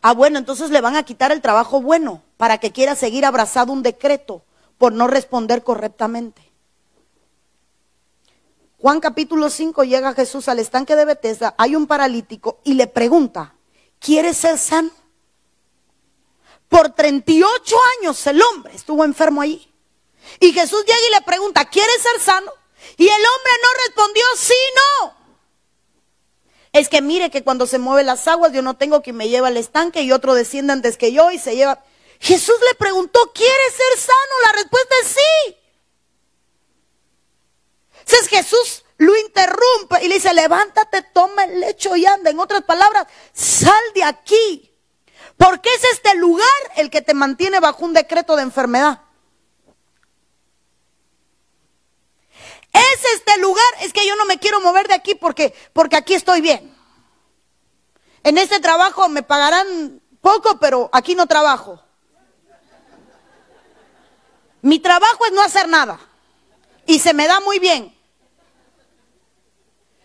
Ah, bueno, entonces le van a quitar el trabajo bueno para que quiera seguir abrazado un decreto por no responder correctamente. Juan capítulo 5 llega Jesús al estanque de Bethesda, hay un paralítico y le pregunta, ¿quieres ser sano? Por 38 años el hombre estuvo enfermo allí. Y Jesús llega y le pregunta, ¿quieres ser sano? Y el hombre no respondió, sí, no. Es que mire que cuando se mueven las aguas yo no tengo quien me lleve al estanque y otro desciende antes que yo y se lleva. Jesús le preguntó, ¿quieres ser sano? La respuesta es sí. Entonces Jesús lo interrumpe y le dice, levántate, toma el lecho y anda. En otras palabras, sal de aquí. Porque es este lugar el que te mantiene bajo un decreto de enfermedad. Es este lugar, es que yo no me quiero mover de aquí porque, porque aquí estoy bien. En este trabajo me pagarán poco, pero aquí no trabajo. Mi trabajo es no hacer nada. Y se me da muy bien.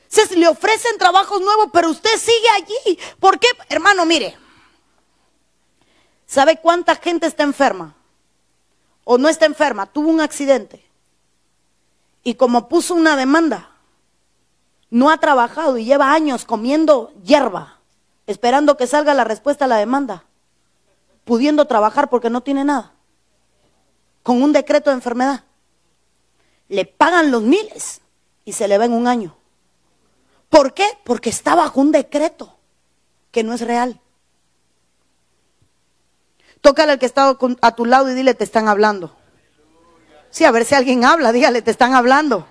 Se le ofrecen trabajos nuevos, pero usted sigue allí. ¿Por qué? Hermano, mire. ¿Sabe cuánta gente está enferma? O no está enferma, tuvo un accidente y como puso una demanda, no ha trabajado y lleva años comiendo hierba, esperando que salga la respuesta a la demanda, pudiendo trabajar porque no tiene nada, con un decreto de enfermedad. Le pagan los miles y se le va en un año. ¿Por qué? Porque está bajo un decreto que no es real. Tócale al que está a tu lado y dile, te están hablando. Sí, a ver si alguien habla, dígale, te están hablando.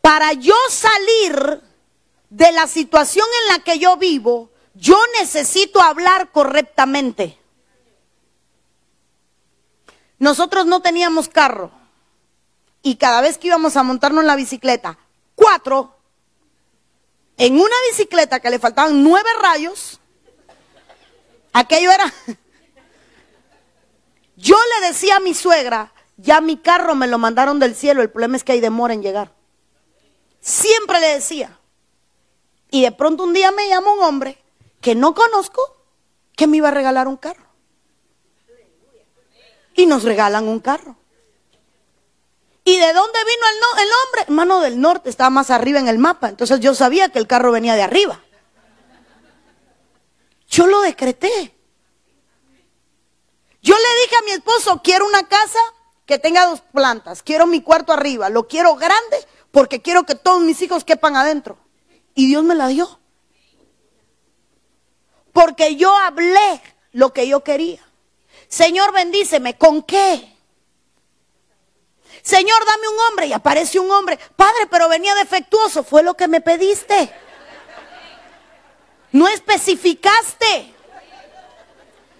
Para yo salir de la situación en la que yo vivo, yo necesito hablar correctamente. Nosotros no teníamos carro y cada vez que íbamos a montarnos en la bicicleta, cuatro, en una bicicleta que le faltaban nueve rayos, Aquello era... Yo le decía a mi suegra, ya mi carro me lo mandaron del cielo, el problema es que hay demora en llegar. Siempre le decía. Y de pronto un día me llama un hombre que no conozco que me iba a regalar un carro. Y nos regalan un carro. ¿Y de dónde vino el, el hombre? Hermano del norte, estaba más arriba en el mapa. Entonces yo sabía que el carro venía de arriba. Yo lo decreté. Yo le dije a mi esposo, quiero una casa que tenga dos plantas, quiero mi cuarto arriba, lo quiero grande porque quiero que todos mis hijos quepan adentro. Y Dios me la dio. Porque yo hablé lo que yo quería. Señor, bendíceme. ¿Con qué? Señor, dame un hombre. Y aparece un hombre. Padre, pero venía defectuoso. Fue lo que me pediste. No especificaste.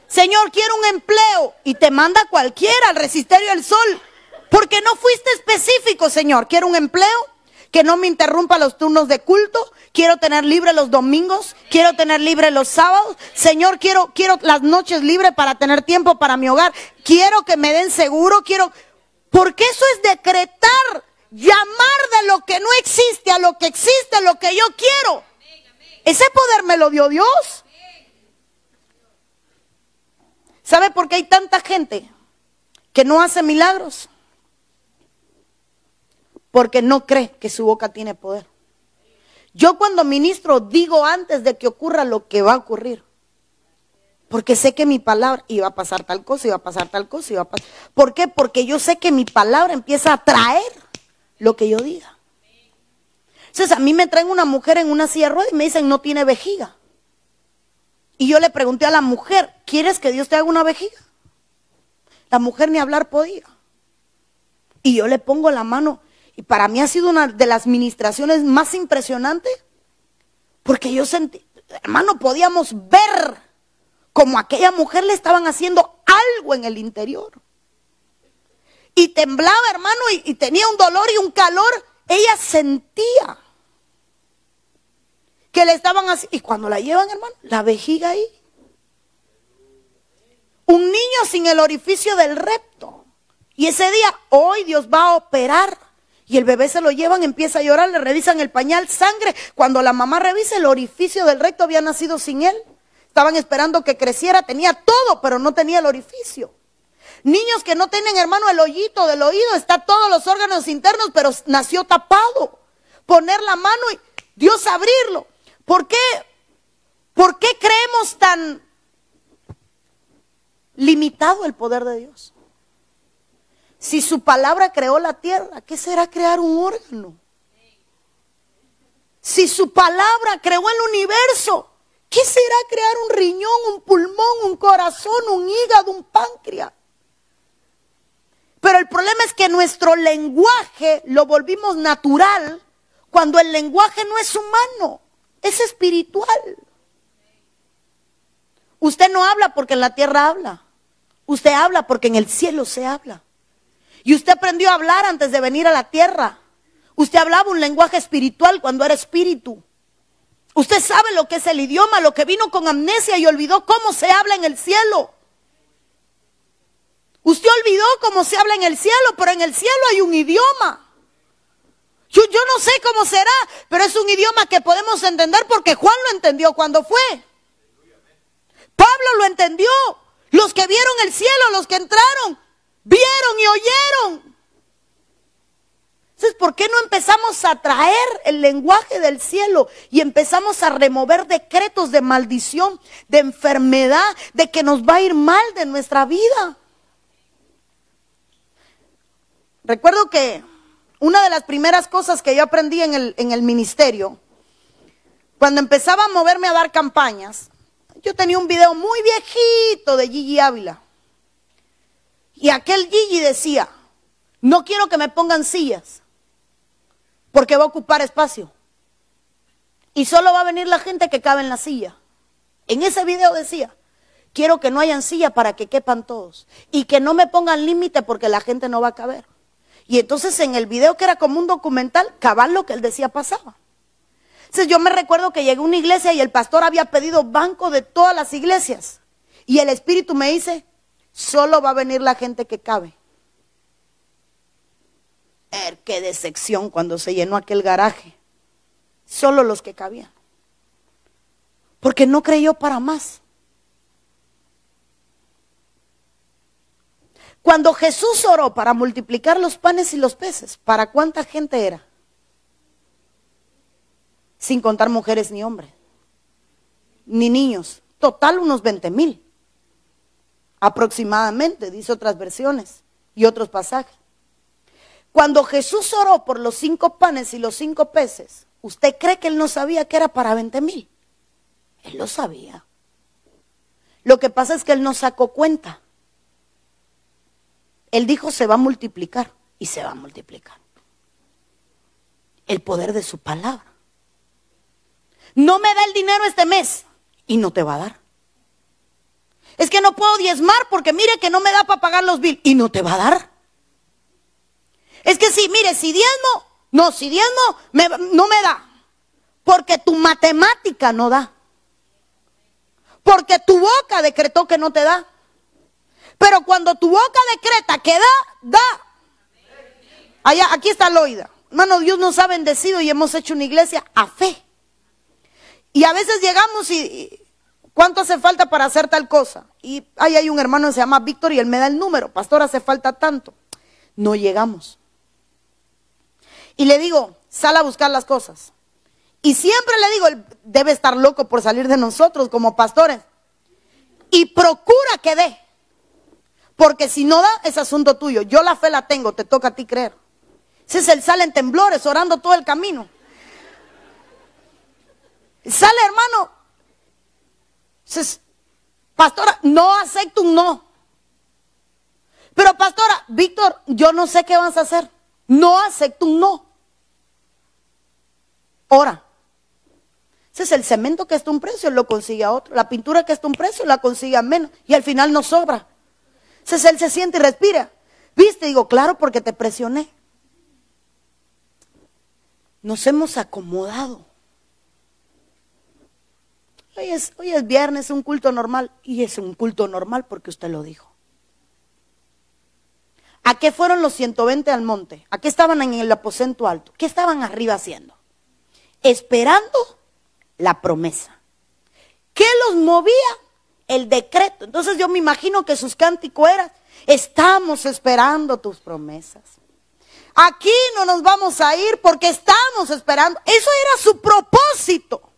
Señor, quiero un empleo. Y te manda cualquiera al resisterio del sol. Porque no fuiste específico, Señor. Quiero un empleo que no me interrumpa los turnos de culto. Quiero tener libre los domingos. Quiero tener libre los sábados. Señor, quiero, quiero las noches libres para tener tiempo para mi hogar. Quiero que me den seguro. Quiero, porque eso es decretar, llamar de lo que no existe a lo que existe, lo que yo quiero. Ese poder me lo dio Dios. ¿Sabe por qué hay tanta gente que no hace milagros? Porque no cree que su boca tiene poder. Yo cuando ministro digo antes de que ocurra lo que va a ocurrir. Porque sé que mi palabra iba a pasar tal cosa, iba a pasar tal cosa, iba a pasar. ¿Por qué? Porque yo sé que mi palabra empieza a traer lo que yo diga. Entonces a mí me traen una mujer en una silla de ruedas y me dicen no tiene vejiga. Y yo le pregunté a la mujer, ¿quieres que Dios te haga una vejiga? La mujer ni hablar podía. Y yo le pongo la mano. Y para mí ha sido una de las ministraciones más impresionantes. Porque yo sentí, hermano, podíamos ver como aquella mujer le estaban haciendo algo en el interior. Y temblaba, hermano, y, tenía un dolor y un calor. Ella sentía que le estaban así. Y cuando la llevan, hermano, la vejiga ahí. Un niño sin el orificio del recto. Y ese día, hoy Dios va a operar. Y el bebé se lo llevan, empieza a llorar, le revisan el pañal, sangre. Cuando la mamá revisa el orificio del recto había nacido sin él. Estaban esperando que creciera, tenía todo, pero no tenía el orificio. Niños que no tienen, hermano, el hoyito del oído, está todos los órganos internos, pero nació tapado. Poner la mano y Dios abrirlo. ¿Por qué? ¿Por qué creemos tan limitado el poder de Dios? Si su palabra creó la tierra, ¿qué será crear un órgano? Si su palabra creó el universo, ¿Qué será crear un riñón, un pulmón, un corazón, un hígado, un páncreas? Pero el problema es que nuestro lenguaje lo volvimos natural cuando el lenguaje no es humano, es espiritual. Usted no habla porque en la tierra habla. Usted habla porque en el cielo se habla. Y usted aprendió a hablar antes de venir a la tierra. Usted hablaba un lenguaje espiritual cuando era espíritu. Usted sabe lo que es el idioma, lo que vino con amnesia y olvidó cómo se habla en el cielo. Usted olvidó cómo se habla en el cielo, pero en el cielo hay un idioma. Yo, no sé cómo será, pero es un idioma que podemos entender porque Juan lo entendió cuando fue. Pablo lo entendió. Los que vieron el cielo, los que entraron, vieron y oyeron. Entonces, ¿por qué no empezamos a traer el lenguaje del cielo y empezamos a remover decretos de maldición, de enfermedad, de que nos va a ir mal de nuestra vida? Recuerdo que una de las primeras cosas que yo aprendí en el, en el ministerio, cuando empezaba a moverme a dar campañas, yo tenía un video muy viejito de Gigi Ávila. Y aquel Gigi decía, no quiero que me pongan sillas, porque va a ocupar espacio. Y solo va a venir la gente que cabe en la silla. En ese video decía, quiero que no hayan silla para que quepan todos. Y que no me pongan límite porque la gente no va a caber. Y entonces en el video que era como un documental, cabal lo que él decía pasaba. Entonces yo me recuerdo que llegué a una iglesia y el pastor había pedido banco de todas las iglesias. Y el Espíritu me dice, solo va a venir la gente que cabe. Er, ¡Qué decepción cuando se llenó aquel garaje! Solo los que cabían. Porque no creyó para más. Cuando Jesús oró para multiplicar los panes y los peces, ¿para cuánta gente era? Sin contar mujeres ni hombres, ni niños. Total unos 20 mil. Aproximadamente, dice otras versiones y otros pasajes. Cuando Jesús oró por los cinco panes y los cinco peces, ¿usted cree que él no sabía que era para 20 mil? Él lo sabía. Lo que pasa es que él no sacó cuenta. Él dijo se va a multiplicar y se va a multiplicar. El poder de su palabra. No me da el dinero este mes y no te va a dar. Es que no puedo diezmar porque mire que no me da para pagar los bills y no te va a dar. Es que si, mire, si diezmo, no, si diezmo no me da. Porque tu matemática no da. Porque tu boca decretó que no te da. Pero cuando tu boca decreta que da, da. Allá, aquí está Loida. Hermano, Dios nos ha bendecido y hemos hecho una iglesia a fe. Y a veces llegamos y, ¿cuánto hace falta para hacer tal cosa? Y ahí hay un hermano que se llama Víctor y él me da el número. Pastor, hace falta tanto. No llegamos. Y le digo, sal a buscar las cosas. Y siempre le digo, él debe estar loco por salir de nosotros como pastores. Y procura que dé. Porque si no da, es asunto tuyo. Yo la fe la tengo, te toca a ti creer. Si es el sale en temblores, orando todo el camino. Sale, hermano. Pastora, no acepto un no. Pero pastora, Víctor, yo no sé qué vas a hacer. No acepto un no. Ora. Ese es el cemento que está un precio, lo consigue a otro. La pintura que está un precio, la consigue a menos. Y al final no sobra. Entonces él se siente y respira. ¿Viste? Digo, claro, porque te presioné. Nos hemos acomodado. Hoy es, hoy es viernes, un culto normal. Y es un culto normal porque usted lo dijo. ¿A qué fueron los 120 al monte? ¿A qué estaban en el aposento alto? ¿Qué estaban arriba haciendo? Esperando la promesa. ¿Qué los movía? El decreto. Entonces yo me imagino que sus cánticos eran, estamos esperando tus promesas. Aquí no nos vamos a ir porque estamos esperando. Eso era su propósito.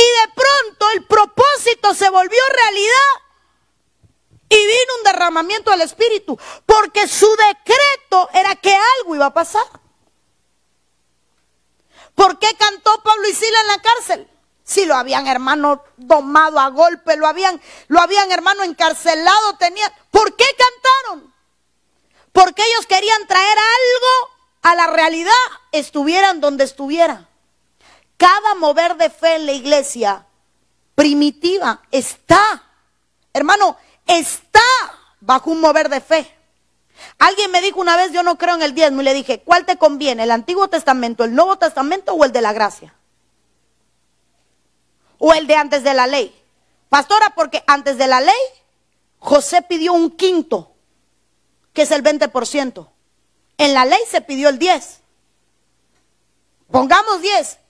Y de pronto el propósito se volvió realidad. Y vino un derramamiento del Espíritu. Porque su decreto era que algo iba a pasar. ¿Por qué cantó Pablo y Sila en la cárcel? Si lo habían hermano domado a golpe, lo habían, lo habían hermano encarcelado, tenían. ¿Por qué cantaron? Porque ellos querían traer algo a la realidad, estuvieran donde estuvieran. Cada mover de fe en la iglesia primitiva está, hermano, está bajo un mover de fe. Alguien me dijo una vez, yo no creo en el diezmo, y le dije, ¿cuál te conviene? ¿El Antiguo Testamento, el Nuevo Testamento o el de la gracia? ¿O el de antes de la ley? Pastora, porque antes de la ley, José pidió un quinto, que es el 20%. En la ley se pidió el 10. Pongamos 10.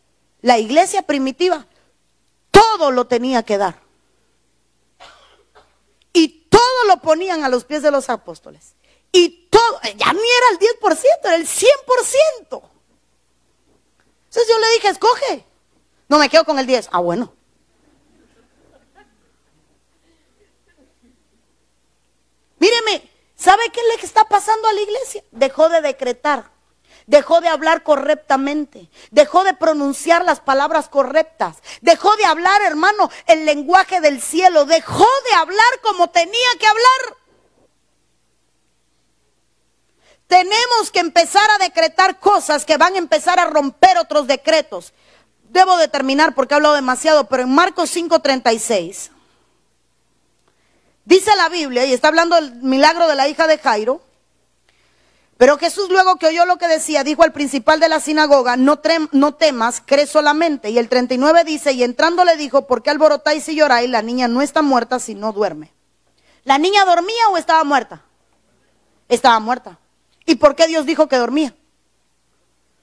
La iglesia primitiva, todo lo tenía que dar. Y todo lo ponían a los pies de los apóstoles. Y todo, ya ni era el 10%, era el 100%. Entonces yo le dije, escoge. No me quedo con el 10. Ah, bueno. Míreme, ¿sabe qué le está pasando a la iglesia? Dejó de decretar, dejó de hablar correctamente, dejó de pronunciar las palabras correctas, dejó de hablar, hermano, el lenguaje del cielo, dejó de hablar como tenía que hablar. Tenemos que empezar a decretar cosas que van a empezar a romper otros decretos. Debo de terminar porque he hablado demasiado, pero en Marcos 5:36 dice la Biblia, y está hablando del milagro de la hija de Jairo, pero Jesús luego que oyó lo que decía, dijo al principal de la sinagoga, no, temas, cree solamente. Y el 39 dice, y entrando le dijo, ¿por qué alborotáis y lloráis? La niña no está muerta, sino duerme. ¿La niña dormía o estaba muerta? Estaba muerta. ¿Y por qué Dios dijo que dormía?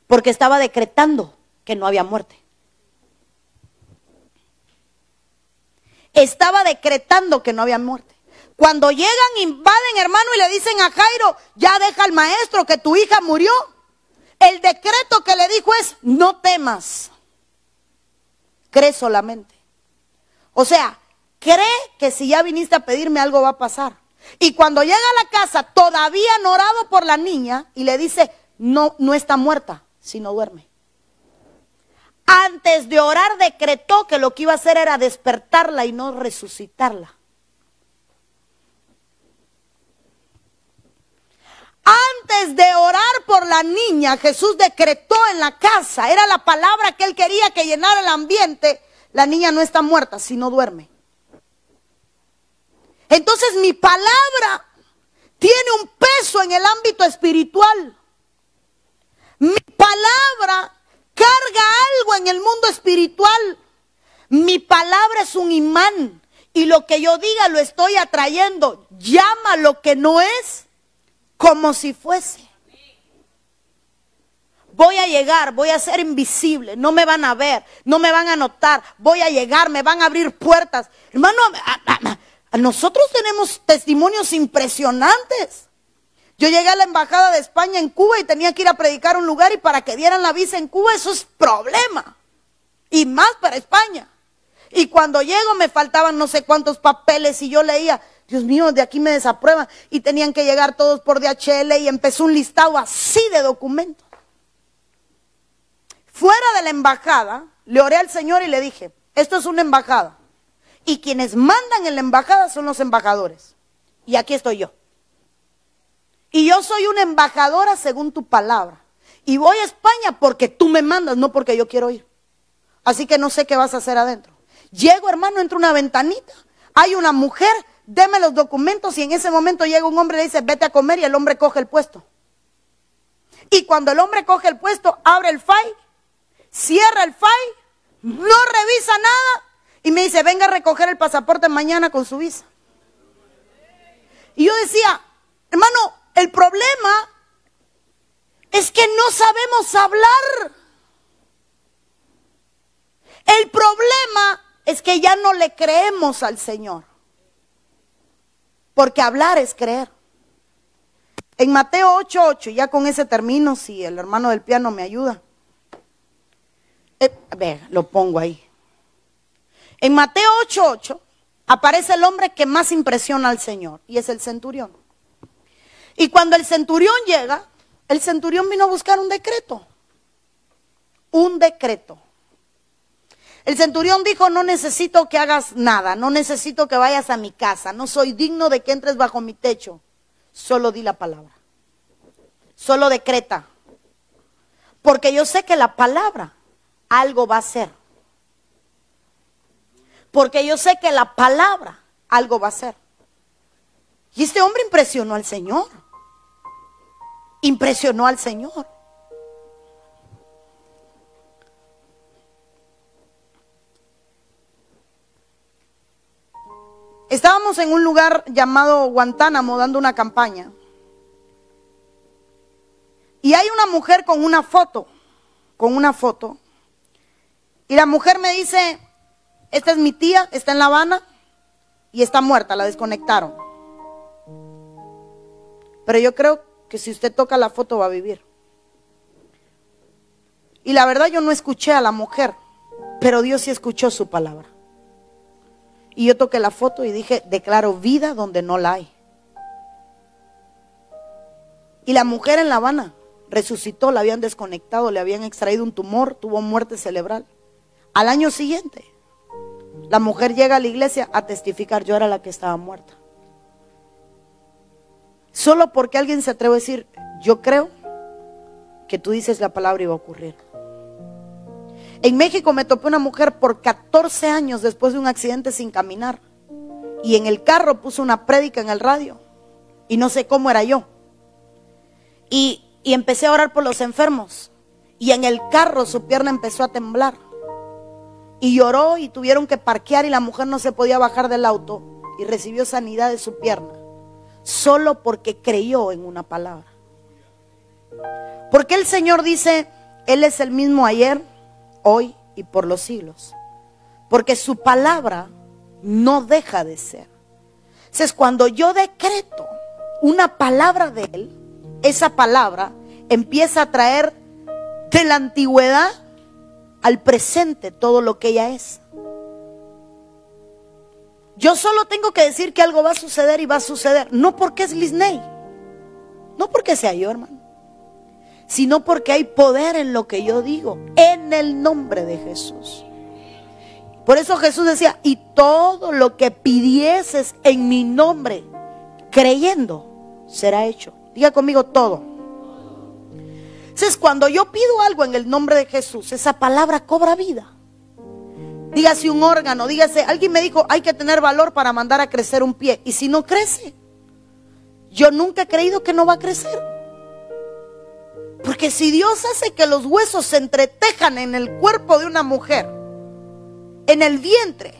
Porque estaba decretando que no había muerte. Estaba decretando que no había muerte. Cuando llegan, invaden, hermano, y le dicen a Jairo, ya deja al maestro que tu hija murió. El decreto que le dijo es, no temas, cree solamente. O sea, cree que si ya viniste a pedirme algo va a pasar. Y cuando llega a la casa, todavía han orado por la niña y le dice, no, no está muerta, sino duerme. Antes de orar decretó que lo que iba a hacer era despertarla y no resucitarla. Antes de orar por la niña, Jesús decretó en la casa, era la palabra que él quería que llenara el ambiente, la niña no está muerta, sino duerme. Entonces mi palabra tiene un peso en el ámbito espiritual. Mi palabra carga algo en el mundo espiritual. Mi palabra es un imán y lo que yo diga lo estoy atrayendo. Llama lo que no es como si fuese. Voy a llegar, voy a ser invisible, no me van a ver, no me van a notar, voy a llegar, me van a abrir puertas. Hermano, nosotros tenemos testimonios impresionantes. Yo llegué a la embajada de España en Cuba y tenía que ir a predicar a un lugar y para que dieran la visa en Cuba eso es problema. Y más para España. Y cuando llego me faltaban no sé cuántos papeles y yo leía, Dios mío, de aquí me desaprueban. Y tenían que llegar todos por DHL y empezó un listado así de documentos. Fuera de la embajada, le oré al Señor y le dije, esto es una embajada. Y quienes mandan en la embajada son los embajadores. Y aquí estoy yo. Y yo soy una embajadora según tu palabra. Y voy a España porque tú me mandas, no porque yo quiero ir. Así que no sé qué vas a hacer adentro. Llego, hermano, entre una ventanita. Hay una mujer, deme los documentos y en ese momento llega un hombre y le dice, vete a comer y el hombre coge el puesto. Y cuando el hombre coge el puesto, abre el file, cierra el file, no revisa nada y me dice, venga a recoger el pasaporte mañana con su visa. Y yo decía, hermano, el problema es que no sabemos hablar. El problema es que ya no le creemos al Señor. Porque hablar es creer. En Mateo 8:8, ya con ese término, si el hermano del piano me ayuda. Eh, a ver, lo pongo ahí. En Mateo 8:8 aparece el hombre que más impresiona al Señor y es el centurión. Y cuando el centurión llega, el centurión vino a buscar un decreto. Un decreto. El centurión dijo, no necesito que hagas nada, no necesito que vayas a mi casa, no soy digno de que entres bajo mi techo. Solo di la palabra. Solo decreta. Porque yo sé que la palabra algo va a ser. Porque yo sé que la palabra algo va a ser. Y este hombre impresionó al Señor impresionó al Señor. Estábamos en un lugar llamado Guantánamo dando una campaña. Y hay una mujer con una foto, con una foto. Y la mujer me dice, esta es mi tía, está en La Habana y está muerta, la desconectaron. Pero yo creo que si usted toca la foto va a vivir. Y la verdad yo no escuché a la mujer, pero Dios sí escuchó su palabra. Y yo toqué la foto y dije, declaro vida donde no la hay. Y la mujer en La Habana resucitó, la habían desconectado, le habían extraído un tumor, tuvo muerte cerebral. Al año siguiente, la mujer llega a la iglesia a testificar, yo era la que estaba muerta. Solo porque alguien se atreve a decir, yo creo que tú dices la palabra y va a ocurrir. En México me topé una mujer por 14 años después de un accidente sin caminar. Y en el carro puso una prédica en el radio. Y no sé cómo era yo. Y, y empecé a orar por los enfermos. Y en el carro su pierna empezó a temblar. Y lloró y tuvieron que parquear y la mujer no se podía bajar del auto. Y recibió sanidad de su pierna solo porque creyó en una palabra. Porque el Señor dice, Él es el mismo ayer, hoy y por los siglos. Porque su palabra no deja de ser. Entonces, cuando yo decreto una palabra de Él, esa palabra empieza a traer de la antigüedad al presente todo lo que ella es. Yo solo tengo que decir que algo va a suceder y va a suceder. No porque es Lisney. No porque sea yo, hermano. Sino porque hay poder en lo que yo digo. En el nombre de Jesús. Por eso Jesús decía, y todo lo que pidieses en mi nombre, creyendo, será hecho. Diga conmigo todo. Entonces, cuando yo pido algo en el nombre de Jesús, esa palabra cobra vida. Dígase un órgano, dígase, alguien me dijo, hay que tener valor para mandar a crecer un pie. Y si no crece, yo nunca he creído que no va a crecer. Porque si Dios hace que los huesos se entretejan en el cuerpo de una mujer, en el vientre,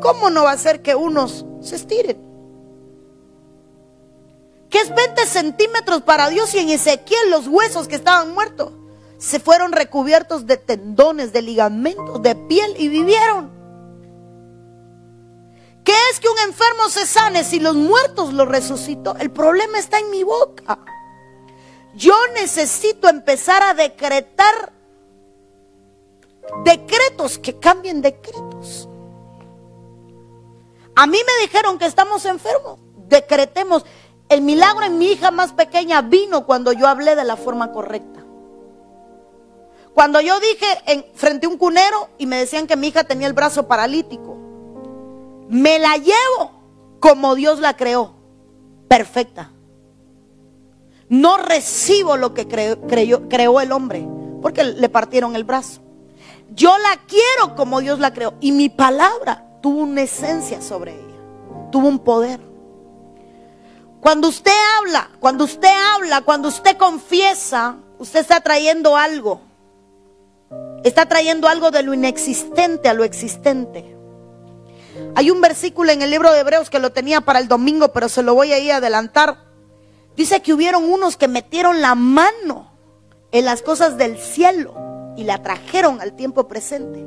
¿cómo no va a ser que unos se estiren? ¿Qué es 20 centímetros para Dios y en Ezequiel los huesos que estaban muertos se fueron recubiertos de tendones, de ligamentos, de piel y vivieron? ¿Qué es que un enfermo se sane si los muertos lo resucitó? El problema está en mi boca. Yo necesito empezar a decretar decretos que cambien decretos. A mí me dijeron que estamos enfermos. Decretemos. El milagro en mi hija más pequeña vino cuando yo hablé de la forma correcta. Cuando yo dije en, frente a un cunero y me decían que mi hija tenía el brazo paralítico, me la llevo como Dios la creó, perfecta. No recibo lo que creó el hombre, porque le partieron el brazo. Yo la quiero como Dios la creó. Y mi palabra tuvo una esencia sobre ella. Tuvo un poder. Cuando usted habla, cuando usted habla, cuando usted confiesa, usted está trayendo algo. Está trayendo algo de lo inexistente a lo existente. Hay un versículo en el libro de Hebreos que lo tenía para el domingo, pero se lo voy a ir a adelantar. Dice que hubieron unos que metieron la mano en las cosas del cielo y la trajeron al tiempo presente.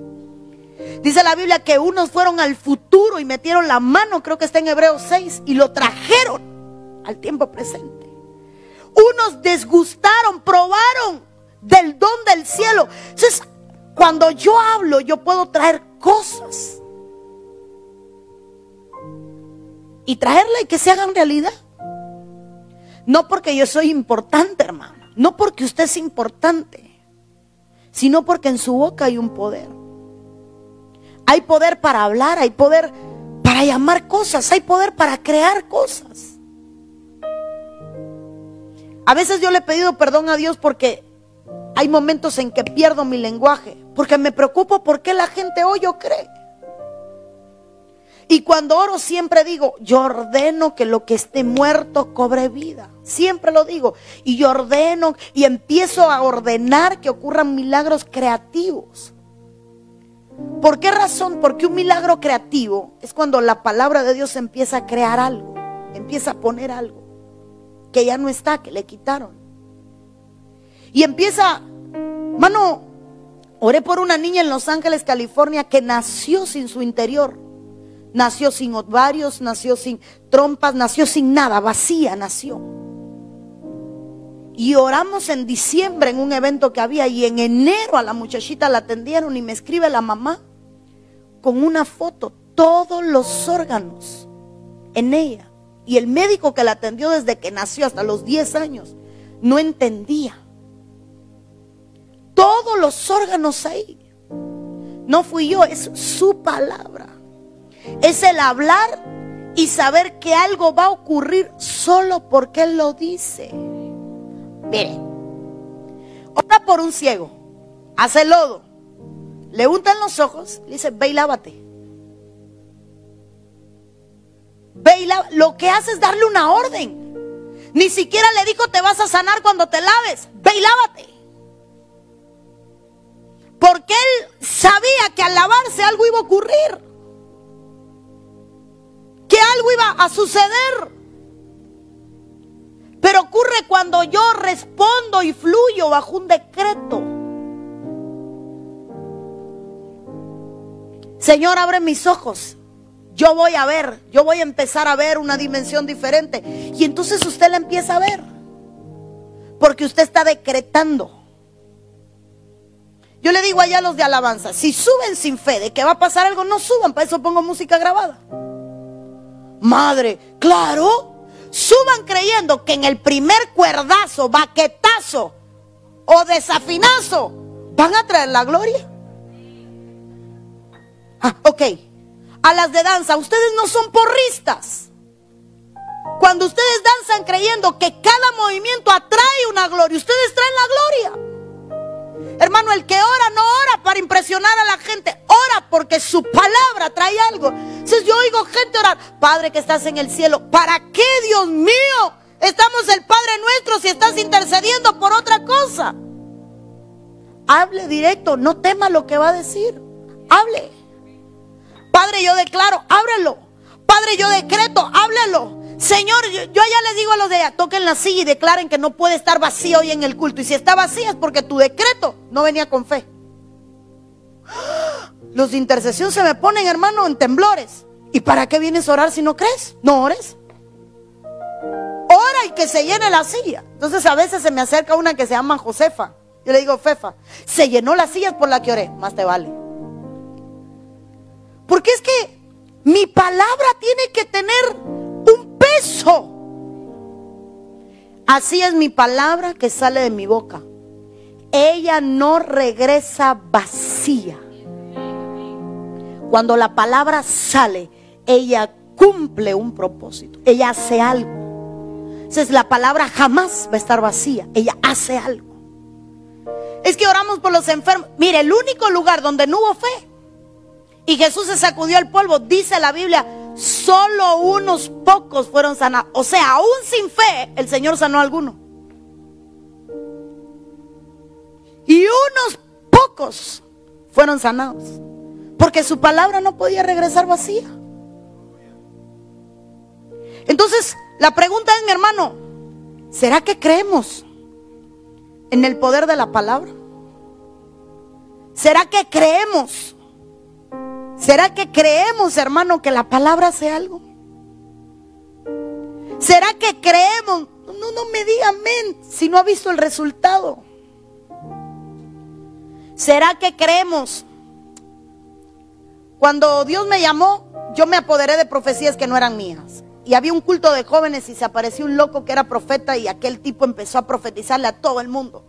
Dice la Biblia que unos fueron al futuro y metieron la mano, creo que está en Hebreos 6, y lo trajeron al tiempo presente. Unos desgustaron, probaron del don del cielo. Entonces, cuando yo hablo, yo puedo traer cosas. Y traerla y que se hagan realidad. No porque yo soy importante, hermano. No porque usted es importante sino porque en su boca hay un poder. Hay poder para hablar, hay poder para llamar cosas, hay poder para crear cosas. A veces yo le he pedido perdón a Dios porque hay momentos en que pierdo mi lenguaje, porque me preocupo por qué la gente hoy o cree. Y cuando oro siempre digo, yo ordeno que lo que esté muerto cobre vida. Siempre lo digo. Y yo ordeno y empiezo a ordenar que ocurran milagros creativos. ¿Por qué razón? Porque un milagro creativo es cuando la palabra de Dios empieza a crear algo, empieza a poner algo que ya no está, que le quitaron. Y empieza, mano, oré por una niña en Los Ángeles, California, que nació sin su interior Nació sin ovarios, nació sin trompas, nació sin nada, vacía nació. Y oramos en diciembre en un evento que había y en enero a la muchachita la atendieron y me escribe la mamá con una foto, todos los órganos en ella. Y el médico que la atendió desde que nació hasta los 10 años no entendía. Todos los órganos ahí. No fui yo, es su palabra. Es el hablar y saber que algo va a ocurrir solo porque Él lo dice. Mire, ora por un ciego, hace lodo, le untan los ojos, le dice, ve y. Lo que hace es darle una orden. Ni siquiera le dijo, te vas a sanar cuando te laves. Ve. Porque él sabía que al lavarse algo iba a ocurrir que algo iba a suceder. Pero ocurre cuando yo respondo y fluyo bajo un decreto. Señor, abre mis ojos. yo voy a ver, yo voy a empezar a ver una dimensión diferente. Y entonces usted la empieza a ver. Porque usted está decretando. Yo le digo allá a los de alabanza, si suben sin fe de que va a pasar algo, no suban, para eso pongo música grabada. Madre, claro, suban creyendo que en el primer cuerdazo, baquetazo o desafinazo van a traer la gloria. Ah, ok. A las de danza, ustedes no son porristas. Cuando ustedes danzan creyendo que cada movimiento atrae una gloria, ustedes traen la gloria. Hermano, el que ora no ora para impresionar a la gente, ora porque su palabra trae algo. Entonces yo oigo gente orar, Padre que estás en el cielo, ¿para qué, Dios mío? Estamos el Padre nuestro si estás intercediendo por otra cosa. Hable directo, no tema lo que va a decir. Hable. Padre, yo declaro, ábrelo. Padre, yo decreto, háblelo. Señor, yo, ya les digo a los de allá, toquen la silla y declaren que no puede estar vacío hoy en el culto. Y si está vacía es porque tu decreto no venía con fe. Los de intercesión se me ponen, hermano, en temblores. ¿Y para qué vienes a orar si no crees? No ores. Ora y que se llene la silla. Entonces a veces se me acerca una que se llama Josefa. Yo le digo, Fefa, se llenó las sillas por la que oré. Más te vale. Porque es que mi palabra tiene que tener eso. Así es mi palabra que sale de mi boca. Ella no regresa vacía. Cuando la palabra sale, ella cumple un propósito. Ella hace algo. Entonces la palabra jamás va a estar vacía. Ella hace algo. Es que oramos por los enfermos. Mire, el único lugar donde no hubo fe y Jesús se sacudió el polvo, dice la Biblia, solo unos pocos fueron sanados. O sea, aún sin fe, el Señor sanó a alguno. Y unos pocos fueron sanados. Porque su palabra no podía regresar vacía. Entonces, la pregunta es, mi hermano, ¿será que creemos en el poder de la palabra? ¿Será que creemos ¿Será que creemos, hermano, que la palabra hace algo? ¿Será que creemos? No, no me diga amén si no ha visto el resultado. ¿Será que creemos? Cuando Dios me llamó, yo me apoderé de profecías que no eran mías. Y había un culto de jóvenes y se apareció un loco que era profeta y aquel tipo empezó a profetizarle a todo el mundo.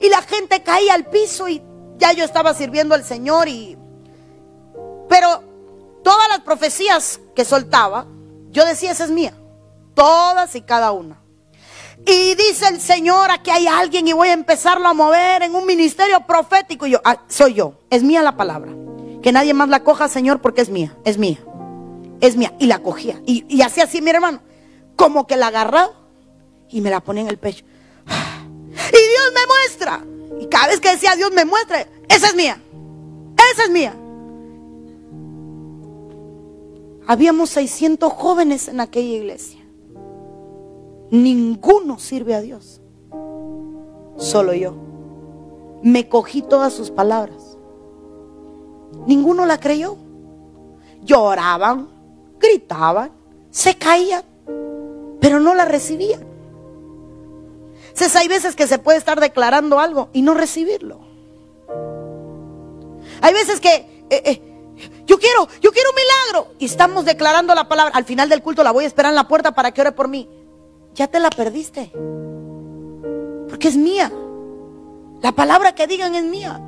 Y la gente caía al piso y ya yo estaba sirviendo al Señor y pero todas las profecías que soltaba, yo decía, esa es mía. Todas y cada una. Y dice el Señor, aquí hay alguien y voy a empezarlo a mover en un ministerio profético. Y yo, ah, soy yo, es mía la palabra. Que nadie más la coja, Señor, porque es mía, es mía, es mía. Y la cogía. Y, y hacía así, mi hermano, como que la agarraba y me la ponía en el pecho. Y Dios me muestra. Y cada vez que decía Dios me muestra, esa es mía, esa es mía. Habíamos 600 jóvenes en aquella iglesia. Ninguno sirve a Dios. Solo yo. Me cogí todas sus palabras. Ninguno la creyó. Lloraban, gritaban, se caían, pero no la recibían. Entonces hay veces que se puede estar declarando algo y no recibirlo. Hay veces que eh, eh, yo quiero, yo quiero un milagro. Y estamos declarando la palabra. Al final del culto la voy a esperar en la puerta para que ore por mí. Ya te la perdiste. Porque es mía. La palabra que digan es mía.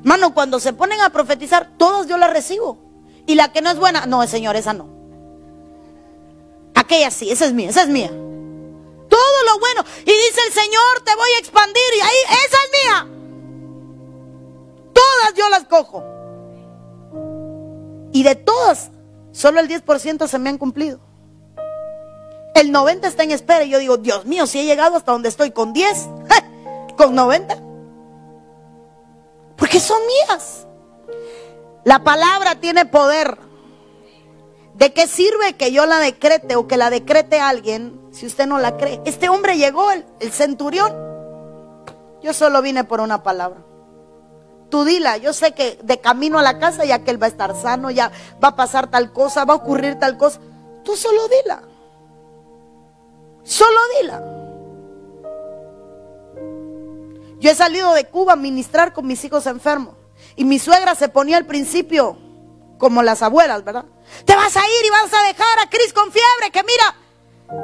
Hermano, cuando se ponen a profetizar, todos yo la recibo. Y la que no es buena, no, Señor, esa no. Aquella sí, esa es mía, esa es mía. Todo lo bueno. Y dice el Señor, te voy a expandir. Y ahí, esa es mía. Todas yo las cojo. Y de todas, solo el 10% se me han cumplido. El 90 está en espera y yo digo, Dios mío, si he llegado hasta donde estoy con 10, con 90. Porque son mías. La palabra tiene poder. ¿De qué sirve que yo la decrete o que la decrete alguien si usted no la cree? Este hombre llegó, el, centurión. Yo solo vine por una palabra. tú dila. Yo sé que de camino a la casa ya que él va a estar sano, ya va a pasar tal cosa, va a ocurrir tal cosa. Tú solo dila. Solo dila. Yo he salido de Cuba a ministrar con mis hijos enfermos. Y mi suegra se ponía al principio como las abuelas, ¿verdad? Te vas a ir y vas a dejar a Cris con fiebre, que mira.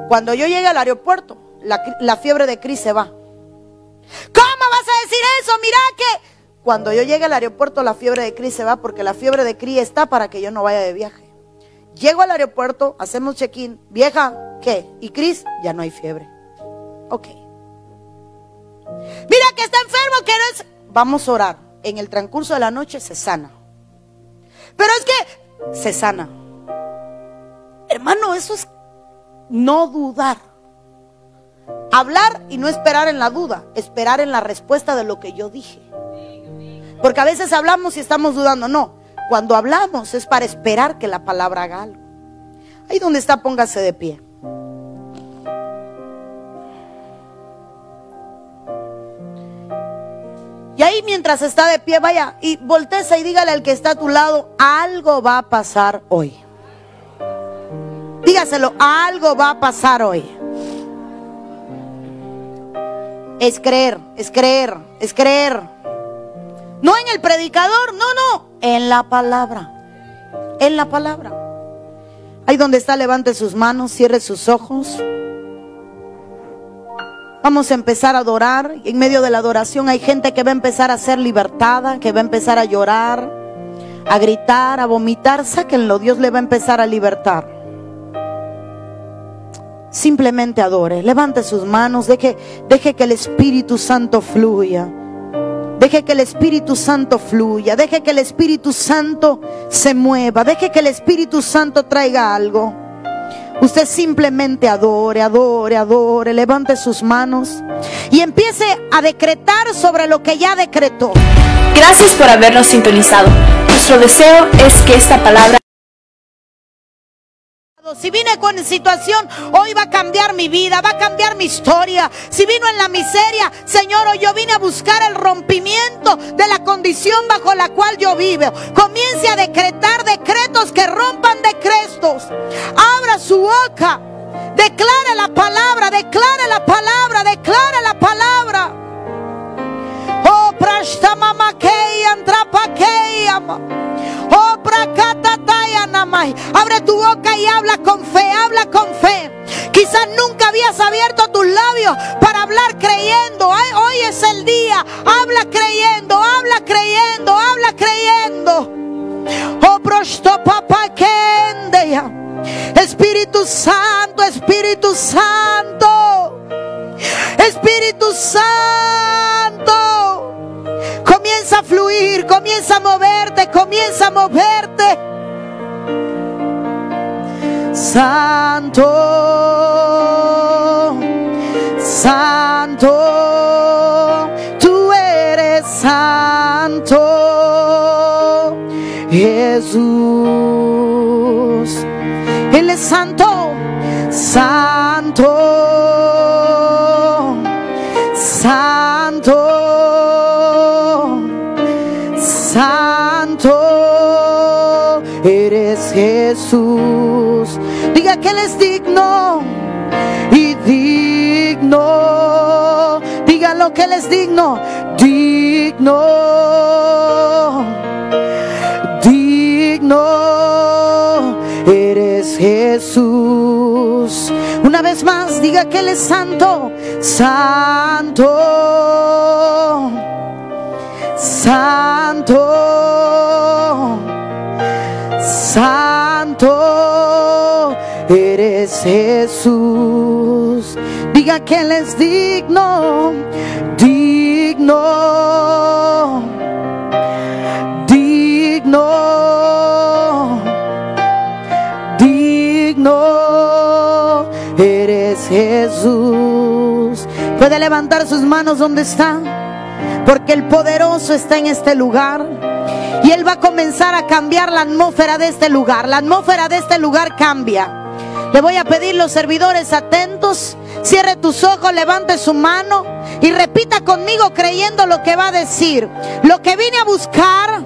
Cuando yo llegue al aeropuerto, la, fiebre de Cris se va. ¿Cómo vas a decir eso? Mira que cuando yo llegue al aeropuerto la fiebre de Cris se va porque la fiebre de Cris está para que yo no vaya de viaje. Llego al aeropuerto, hacemos check-in, vieja, ¿qué? ¿Y Cris? Ya no hay fiebre. Ok. Mira que está enfermo, que no es... Vamos a orar. En el transcurso de la noche se sana. Pero es que se sana. Hermano, eso es no dudar. Hablar y no esperar en la duda, esperar en la respuesta de lo que yo dije. Porque a veces hablamos y estamos dudando. No, cuando hablamos es para esperar que la palabra haga algo. Ahí donde está, póngase de pie. Y ahí mientras está de pie, vaya y volteese y dígale al que está a tu lado, algo va a pasar hoy. Dígaselo, algo va a pasar hoy. Es creer, es creer, es creer. No en el predicador, no, no, en la palabra. En la palabra. Ahí donde está, levante sus manos, cierre sus ojos. Vamos a empezar a adorar. En medio de la adoración hay gente que va a empezar a ser libertada, que va a empezar a llorar, a gritar, a vomitar. Sáquenlo, Dios le va a empezar a libertar. Simplemente adore, levante sus manos, deje, deje que el Espíritu Santo fluya. Deje que el Espíritu Santo fluya, deje que el Espíritu Santo se mueva, deje que el Espíritu Santo traiga algo. Usted simplemente adore, adore, adore, levante sus manos y empiece a decretar sobre lo que ya decretó. Gracias por habernos sintonizado. Nuestro deseo es que esta palabra si vine con situación, hoy va a cambiar mi vida, va a cambiar mi historia. Si vino en la miseria, Señor, hoy yo vine a buscar el rompimiento de la condición bajo la cual yo vivo. Comience a decretar decretos que rompan decretos. Abra su boca. Declare la palabra, declare la palabra, declare la palabra. Prashta mama antrapa Oh, Abre tu boca y habla con fe, habla con fe. Quizás nunca habías abierto tus labios para hablar creyendo. hoy es el día. Habla creyendo, habla creyendo, habla creyendo. Oh, prosto papá Espíritu Santo, Espíritu Santo. Espíritu Santo. Comienza a fluir, comienza a moverte, comienza a moverte. Santo, Santo, tú eres santo, Jesús. Él es santo, santo, santo, Jesús que Él es digno y digno. Diga lo que Él es digno, digno, digno. Eres Jesús. Una vez más, diga que Él es santo, santo, santo, santo eres Jesús. Diga que Él es digno, digno, digno, digno. Eres Jesús. Puede levantar sus manos donde está, porque el poderoso está en este lugar. Y Él va a comenzar a cambiar la atmósfera de este lugar. La atmósfera de este lugar cambia. Le voy a pedir los servidores atentos. Cierre tus ojos, levante su mano y repita conmigo creyendo lo que va a decir. Lo que vine a buscar,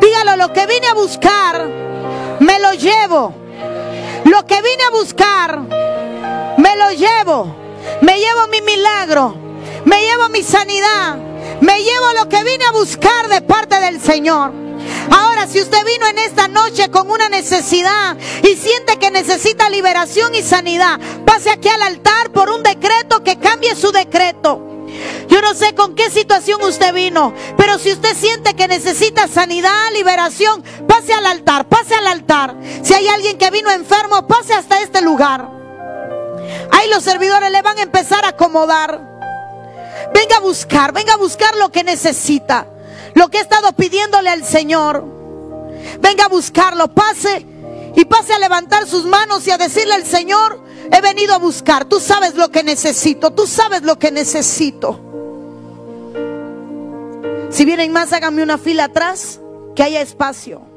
dígalo, lo que vine a buscar, me lo llevo. Lo que vine a buscar, me lo llevo. Me llevo mi milagro, me llevo mi sanidad, me llevo lo que vine a buscar de parte del Señor. Ahora, si usted vino en esta noche con una necesidad y siente que necesita liberación y sanidad, pase aquí al altar por un decreto que cambie su decreto. Yo no sé con qué situación usted vino, pero si usted siente que necesita sanidad, liberación, pase al altar, pase al altar. Si hay alguien que vino enfermo, pase hasta este lugar. Ahí los servidores le van a empezar a acomodar. Venga a buscar, venga a buscar lo que necesita, lo que ha estado pidiéndole al Señor. Venga a buscarlo, pase y pase a levantar sus manos y a decirle al Señor, he venido a buscar, tú sabes lo que necesito, tú sabes lo que necesito. Si vienen más, háganme una fila atrás, que haya espacio.